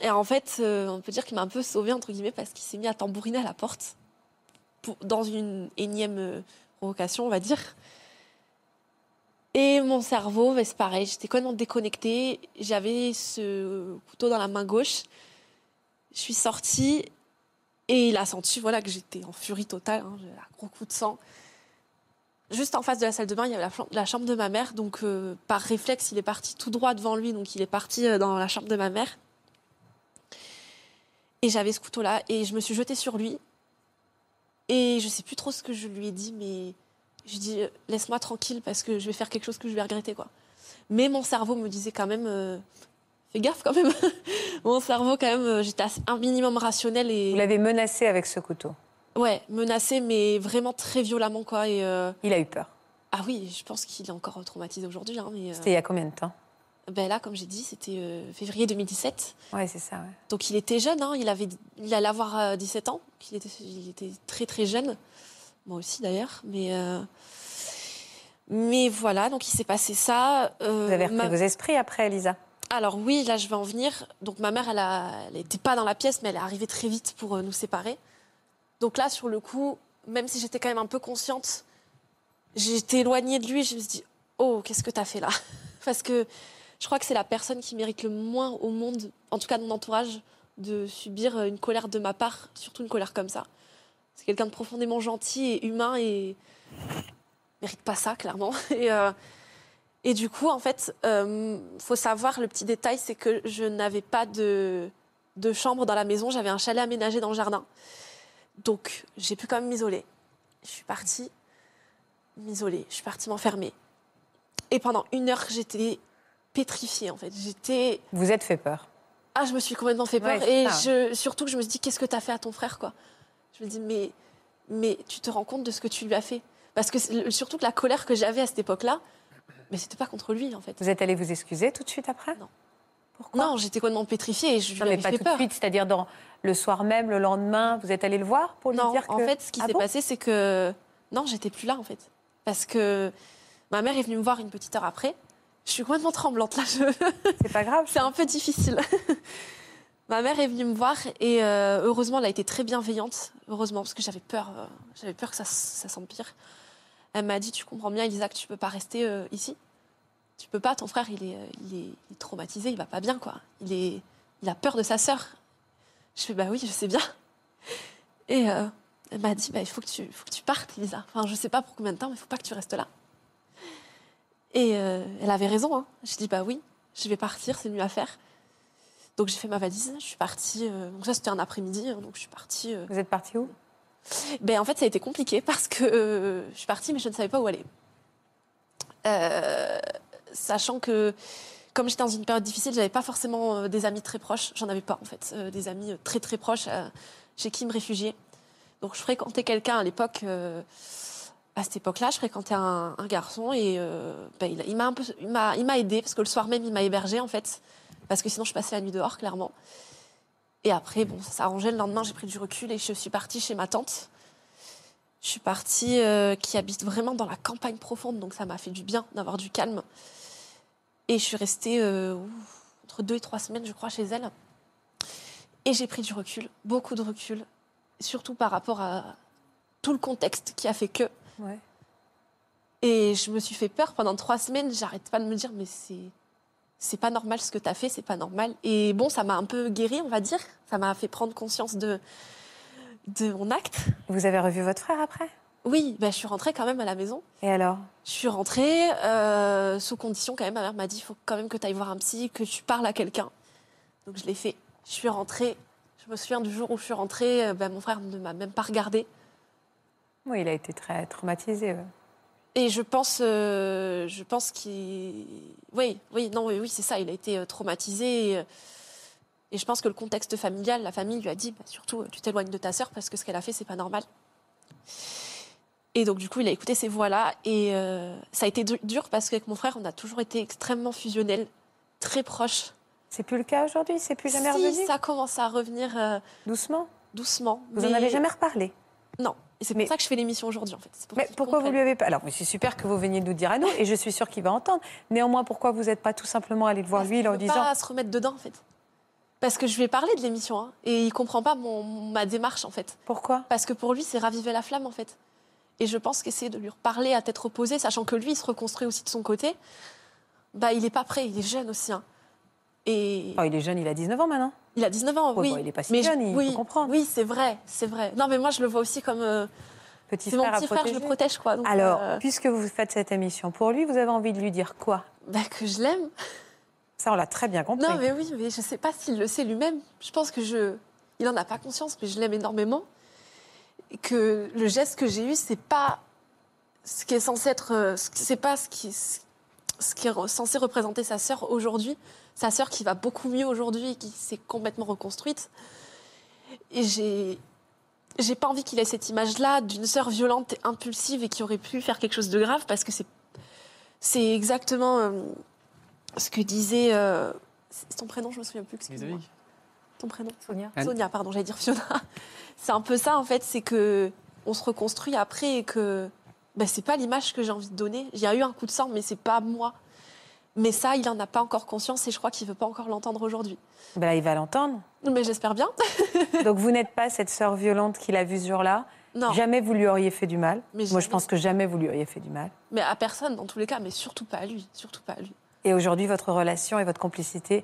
en fait, euh, on peut dire qu'il m'a un peu sauvée, entre guillemets, parce qu'il s'est mis à tambouriner à la porte. Dans une énième provocation, on va dire. Et mon cerveau, bah, c'est pareil, j'étais complètement déconnectée. J'avais ce couteau dans la main gauche. Je suis sortie et il a senti voilà, que j'étais en furie totale. Hein, un gros coup de sang. Juste en face de la salle de bain, il y avait la chambre de ma mère. Donc, euh, par réflexe, il est parti tout droit devant lui. Donc, il est parti euh, dans la chambre de ma mère. Et j'avais ce couteau-là. Et je me suis jetée sur lui. Et je sais plus trop ce que je lui ai dit, mais je dit euh, laisse-moi tranquille parce que je vais faire quelque chose que je vais regretter. quoi. Mais mon cerveau me disait quand même euh, fais gaffe quand même. *laughs* mon cerveau, quand même, euh, j'étais un minimum rationnel. Et... Vous l'avez menacé avec ce couteau? Ouais, menacé, mais vraiment très violemment. quoi. Et, euh, Il a eu peur. Ah oui, je pense qu'il est encore traumatisé aujourd'hui. hein, mais, C'était il y a combien de temps? ben là, comme j'ai dit, c'était euh, février 2017. Ouais, c'est ça. ouais. Donc il était jeune, hein, il, avait, il allait avoir euh, 17 ans. Il était, il était très très jeune. Moi aussi d'ailleurs. Mais, euh, mais voilà, donc il s'est passé ça. euh, Vous avez repris ma- vos esprits après, Elisa Alors oui, là je vais en venir. Donc ma mère, elle n'était pas dans la pièce, mais elle est arrivée très vite pour euh, nous séparer. Donc là, sur le coup, même si j'étais quand même un peu consciente, j'étais éloignée de lui. Je me suis dit, oh, qu'est-ce que tu as fait là? *laughs* Parce que je crois que c'est la personne qui mérite le moins au monde, en tout cas de mon entourage, de subir une colère de ma part, surtout une colère comme ça. C'est quelqu'un de profondément gentil et humain et mérite pas ça, clairement. *laughs* Et, euh, et du coup, en fait, euh, faut savoir, le petit détail, c'est que je n'avais pas de, de chambre dans la maison. J'avais un chalet aménagé dans le jardin. Donc, j'ai pu quand même m'isoler. Je suis partie m'isoler. Je suis partie m'enfermer. Et pendant une heure, j'étais pétrifiée, en fait. J'étais... Vous êtes fait peur. Ah, je me suis complètement fait peur. Ouais, et je, surtout que je me suis dit, qu'est-ce que tu as fait à ton frère, quoi? Je me dis, mais, mais tu te rends compte de ce que tu lui as fait? Parce que surtout que la colère que j'avais à cette époque-là, mais c'était pas contre lui, en fait. Vous êtes allé vous excuser tout de suite après? Non. Pourquoi? Non, j'étais complètement pétrifiée et je lui Non, mais pas fait tout peur. de suite, c'est-à-dire dans le soir même, le lendemain, vous êtes allé le voir pour lui Non, dire que. en fait, ce qui Ah s'est bon? passé, c'est que non, j'étais plus là, en fait, parce que ma mère est venue me voir une petite heure après. Je suis complètement tremblante là. je- C'est pas grave. *laughs* C'est un peu difficile. Ma mère est venue me voir et euh, heureusement, elle a été très bienveillante. Heureusement, parce que j'avais peur, euh, j'avais peur que ça, s'empire. Elle m'a dit Tu comprends bien, Elisa, que tu peux pas rester euh, ici. Tu peux pas, ton frère, il est, il, est, il est traumatisé, il va pas bien, quoi. Il, est, il a peur de sa sœur. Je fais Bah oui, je sais bien. Et elle m'a dit bah, Il faut que, tu, faut que tu partes, Elisa. Enfin, je sais pas pour combien de temps, mais il faut pas que tu restes là. Et elle avait raison. Hein. Je dis Bah oui, je vais partir, c'est mieux à faire. Donc j'ai fait ma valise, je suis partie. euh, donc ça c'était un après-midi, hein, donc je suis partie. euh. Vous êtes parti où? Ben en fait ça a été compliqué parce que euh, je suis partie mais je ne savais pas où aller. Sachant que comme j'étais dans une période difficile, j'avais pas forcément des amis très proches. J'en avais pas en fait, des amis très très proches chez qui me réfugier. Donc je fréquentais quelqu'un à l'époque. à cette époque-là, je fréquentais un, un garçon et euh, ben, il, m'a un peu, il m'a aidé parce que le soir même il m'a hébergé en fait, parce que sinon je passais la nuit dehors clairement. Et après, bon, ça s'arrangeait. Le lendemain, j'ai pris du recul et je suis partie chez ma tante. Je suis partie euh, qui habite vraiment dans la campagne profonde, donc ça m'a fait du bien d'avoir du calme. Et je suis restée euh, entre deux et trois semaines, je crois, chez elle. Et j'ai pris du recul, beaucoup de recul, surtout par rapport à tout le contexte qui a fait que. Ouais. Et je me suis fait peur pendant trois semaines. J'arrête pas de me dire, mais c'est c'est pas normal ce que tu as fait, c'est pas normal. Et bon, ça m'a un peu guéri, on va dire. Ça m'a fait prendre conscience de de mon acte. Vous avez revu votre frère après? Oui, bah, je suis rentrée quand même à la maison. Et alors? Je suis rentrée euh, sous condition quand même. Ma mère m'a dit, il faut quand même que tu ailles voir un psy, que tu parles à quelqu'un. Donc je l'ai fait. Je suis rentrée. Je me souviens du jour où je suis rentrée, bah, mon frère ne m'a même pas regardée. Oui, il a été très traumatisé. ouais. Et je pense, euh, je pense qu'il, oui, oui, non, oui, oui, c'est ça. Il a été euh, traumatisé. Et, euh, et je pense que le contexte familial, la famille lui a dit, bah, surtout, tu t'éloignes de ta sœur parce que ce qu'elle a fait, c'est pas normal. Et donc du coup, il a écouté ces voix-là et euh, ça a été du- dur parce qu'avec mon frère, on a toujours été extrêmement fusionnels, très proches. C'est plus le cas aujourd'hui? C'est plus jamais si, revenu? ça commence à revenir euh, Doucement? doucement. Vous en mais- avez jamais reparlé? Non. Et c'est Mais- pour ça que je fais l'émission aujourd'hui, en fait. Pour Mais pourquoi vous lui avez pas Alors, c'est super que vous veniez de nous dire à nous, et je suis sûre qu'il va entendre. Néanmoins, pourquoi vous n'êtes pas tout simplement allé le voir Parce lui en disant pas se remettre dedans, en fait. Parce que je lui ai parlé de l'émission, hein, et il comprend pas mon, ma démarche, en fait. pourquoi? Parce que pour lui, c'est raviver la flamme, en fait. Et je pense qu'essayer de lui reparler à tête reposée, sachant que lui, il se reconstruit aussi de son côté, bah, il n'est pas prêt, il est jeune aussi. hein. Et Oh, Il est jeune, il a 19 ans maintenant. il a 19 ans, Ouais, oui. bon, il est pas si Mais je- jeune, il oui, faut comprendre. Oui, c'est vrai, c'est vrai. Non, mais moi, je le vois aussi comme... euh, Petit c'est mon frère à petit frère, je le protège, quoi. Donc, Alors, euh, puisque vous faites cette émission pour lui, vous avez envie de lui dire quoi? Bah, que je l'aime. Ça, on l'a très bien compris. Non, mais oui, mais je sais pas s'il le sait lui-même. Je pense que je. Il en a pas conscience, mais je l'aime énormément. Et que le geste que j'ai eu, c'est pas ce qui est censé être. euh, ce- C'est pas ce qui, ce qui est censé représenter sa sœur aujourd'hui. Sa sœur qui va beaucoup mieux aujourd'hui, qui s'est complètement reconstruite. Et j'ai. J'ai pas envie qu'il ait cette image-là d'une sœur violente et impulsive et qui aurait pu faire quelque chose de grave parce que c'est. C'est exactement. euh, ce que disait. euh, c'est ton prénom, je me souviens plus. Excuse-moi. amis. Ton prénom Sonia. Anne. Sonia, pardon, j'allais dire Fiona. *laughs* C'est un peu ça, en fait, c'est que on se reconstruit après et que ben, c'est pas l'image que j'ai envie de donner. Il y a eu un coup de sang, mais c'est pas moi. Mais ça, il en a pas encore conscience et je crois qu'il veut pas encore l'entendre aujourd'hui. Ben là, il va l'entendre. Mais j'espère bien. *laughs* Donc, vous n'êtes pas cette sœur violente qu'il a vue ce jour-là. Non, Jamais vous lui auriez fait du mal. Mais Moi, je pense que jamais vous lui auriez fait du mal. mais à personne dans tous les cas, mais surtout pas à lui, surtout pas à lui. Et aujourd'hui, votre relation et votre complicité,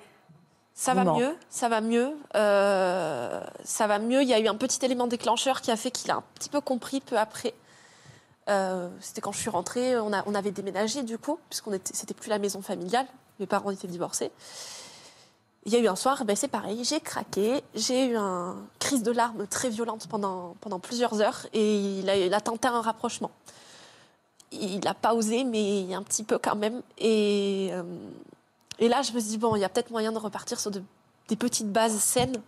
Ça va mieux, ça va mieux, euh, ça va mieux. Il y a eu un petit élément déclencheur qui a fait qu'il a un petit peu compris peu après. Euh, c'était quand je suis rentrée, on, a- on avait déménagé du coup, puisqu'on était, c'était plus la maison familiale. Mes parents étaient divorcés. Il y a eu un soir, ben c'est pareil, j'ai craqué, j'ai eu une crise de larmes très violente pendant, pendant plusieurs heures et il a, il tenté un rapprochement. Il n'a pas osé, mais un petit peu quand même. Et, euh, et là, je me suis dit, bon, il y a peut-être moyen de repartir sur de- des petites bases saines.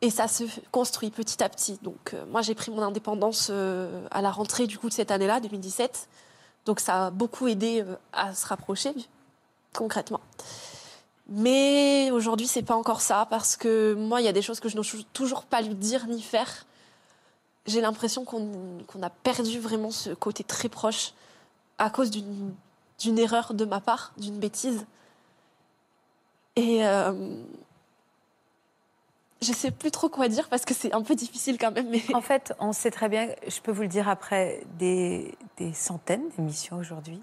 Et ça se construit petit à petit. Donc, euh, moi, j'ai pris mon indépendance euh, à la rentrée du coup de cette année-là, 2017. Donc, ça a beaucoup aidé euh, à se rapprocher, concrètement. Mais aujourd'hui, c'est pas encore ça, parce que moi, il y a des choses que je n'ose toujours pas lui dire ni faire. J'ai l'impression qu'on qu'on a perdu vraiment ce côté très proche à cause d'une erreur de ma part, d'une bêtise. Et je sais plus trop quoi dire parce que c'est un peu difficile quand même. Mais En fait, on sait très bien, je peux vous le dire après des, des centaines d'émissions aujourd'hui,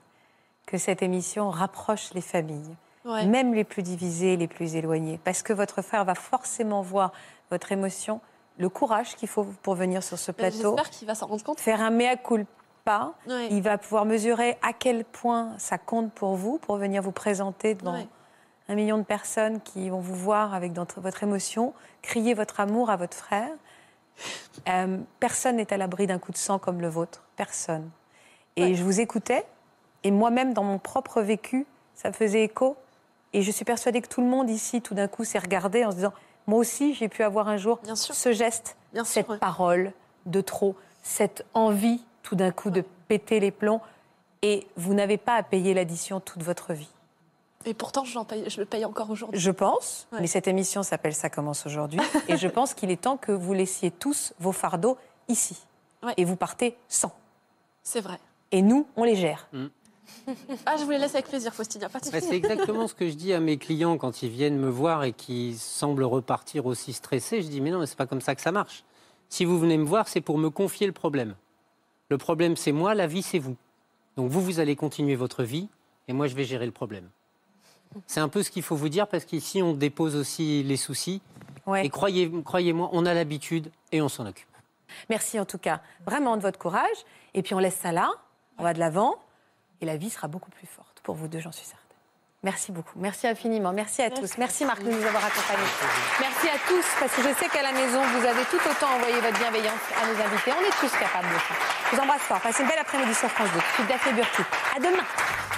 que cette émission rapproche les familles, ouais. même les plus divisées, les plus éloignées, parce que votre frère va forcément voir votre émotion, le courage qu'il faut pour venir sur ce Ben, plateau, J'espère qu'il va s'en rendre compte. faire un mea culpa. Ouais. Il va pouvoir mesurer à quel point ça compte pour vous, pour venir vous présenter devant Ouais. Un million de personnes qui vont vous voir avec votre émotion, crier votre amour à votre frère. Euh, personne n'est à l'abri d'un coup de sang comme le vôtre. Personne. Et Ouais. je vous écoutais, et moi-même, dans mon propre vécu, ça faisait écho. Et je suis persuadée que tout le monde ici, tout d'un coup, s'est regardé en se disant Moi aussi, j'ai pu avoir un jour Bien sûr. ce geste, Bien sûr, cette ouais. parole de trop, cette envie, tout d'un coup, de péter les plombs. Et vous n'avez pas à payer l'addition toute votre vie. Et pourtant, je, l'en paye- je le paye encore aujourd'hui. Je pense, Ouais. mais cette émission s'appelle Ça commence aujourd'hui, *laughs* et je pense qu'il est temps que vous laissiez tous vos fardeaux ici. Ouais. Et vous partez sans. C'est vrai. Et nous, on les gère. Ah, je vous les laisse avec plaisir, Faustine. y a Pas Bah, c'est exactement *laughs* ce que je dis à mes clients quand ils viennent me voir et qui semblent repartir aussi stressés. Je dis mais non, mais c'est pas comme ça que ça marche. Si vous venez me voir, c'est pour me confier le problème. Le problème, c'est moi, la vie, c'est vous. Donc vous, vous allez continuer votre vie et moi, je vais gérer le problème. C'est un peu ce qu'il faut vous dire parce qu'ici, on dépose aussi les soucis. Ouais. Et croyez- croyez-moi, on a l'habitude et on s'en occupe. Merci en tout cas vraiment de votre courage. Et puis on laisse ça là, on va de l'avant, et la vie sera beaucoup plus forte pour vous deux, j'en suis certaine. Merci beaucoup. Merci infiniment. Merci à tous. Merci Marc de nous avoir accompagnés. Merci à tous, parce que je sais qu'à la maison, vous avez tout autant envoyé votre bienveillance à nos invités. On est tous capables de ça. Je vous embrasse fort. Passez une belle après-midi sur France 2. Je suis Daphné Burki. À demain.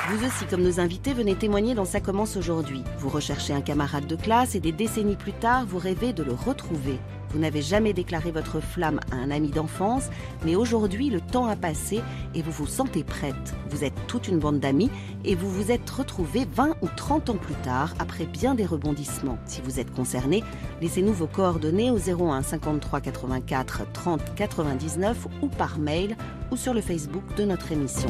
Vous aussi, comme nos invités, venez témoigner dans Ça commence aujourd'hui. Vous recherchez un camarade de classe et des décennies plus tard, vous rêvez de le retrouver. Vous n'avez jamais déclaré votre flamme à un ami d'enfance, mais aujourd'hui le temps a passé et vous vous sentez prête. Vous êtes toute une bande d'amis et vous vous êtes retrouvés 20 ou 30 ans plus tard après bien des rebondissements. Si vous êtes concerné, laissez-nous vos coordonnées au 01 53 84 30 99 ou par mail ou sur le Facebook de notre émission.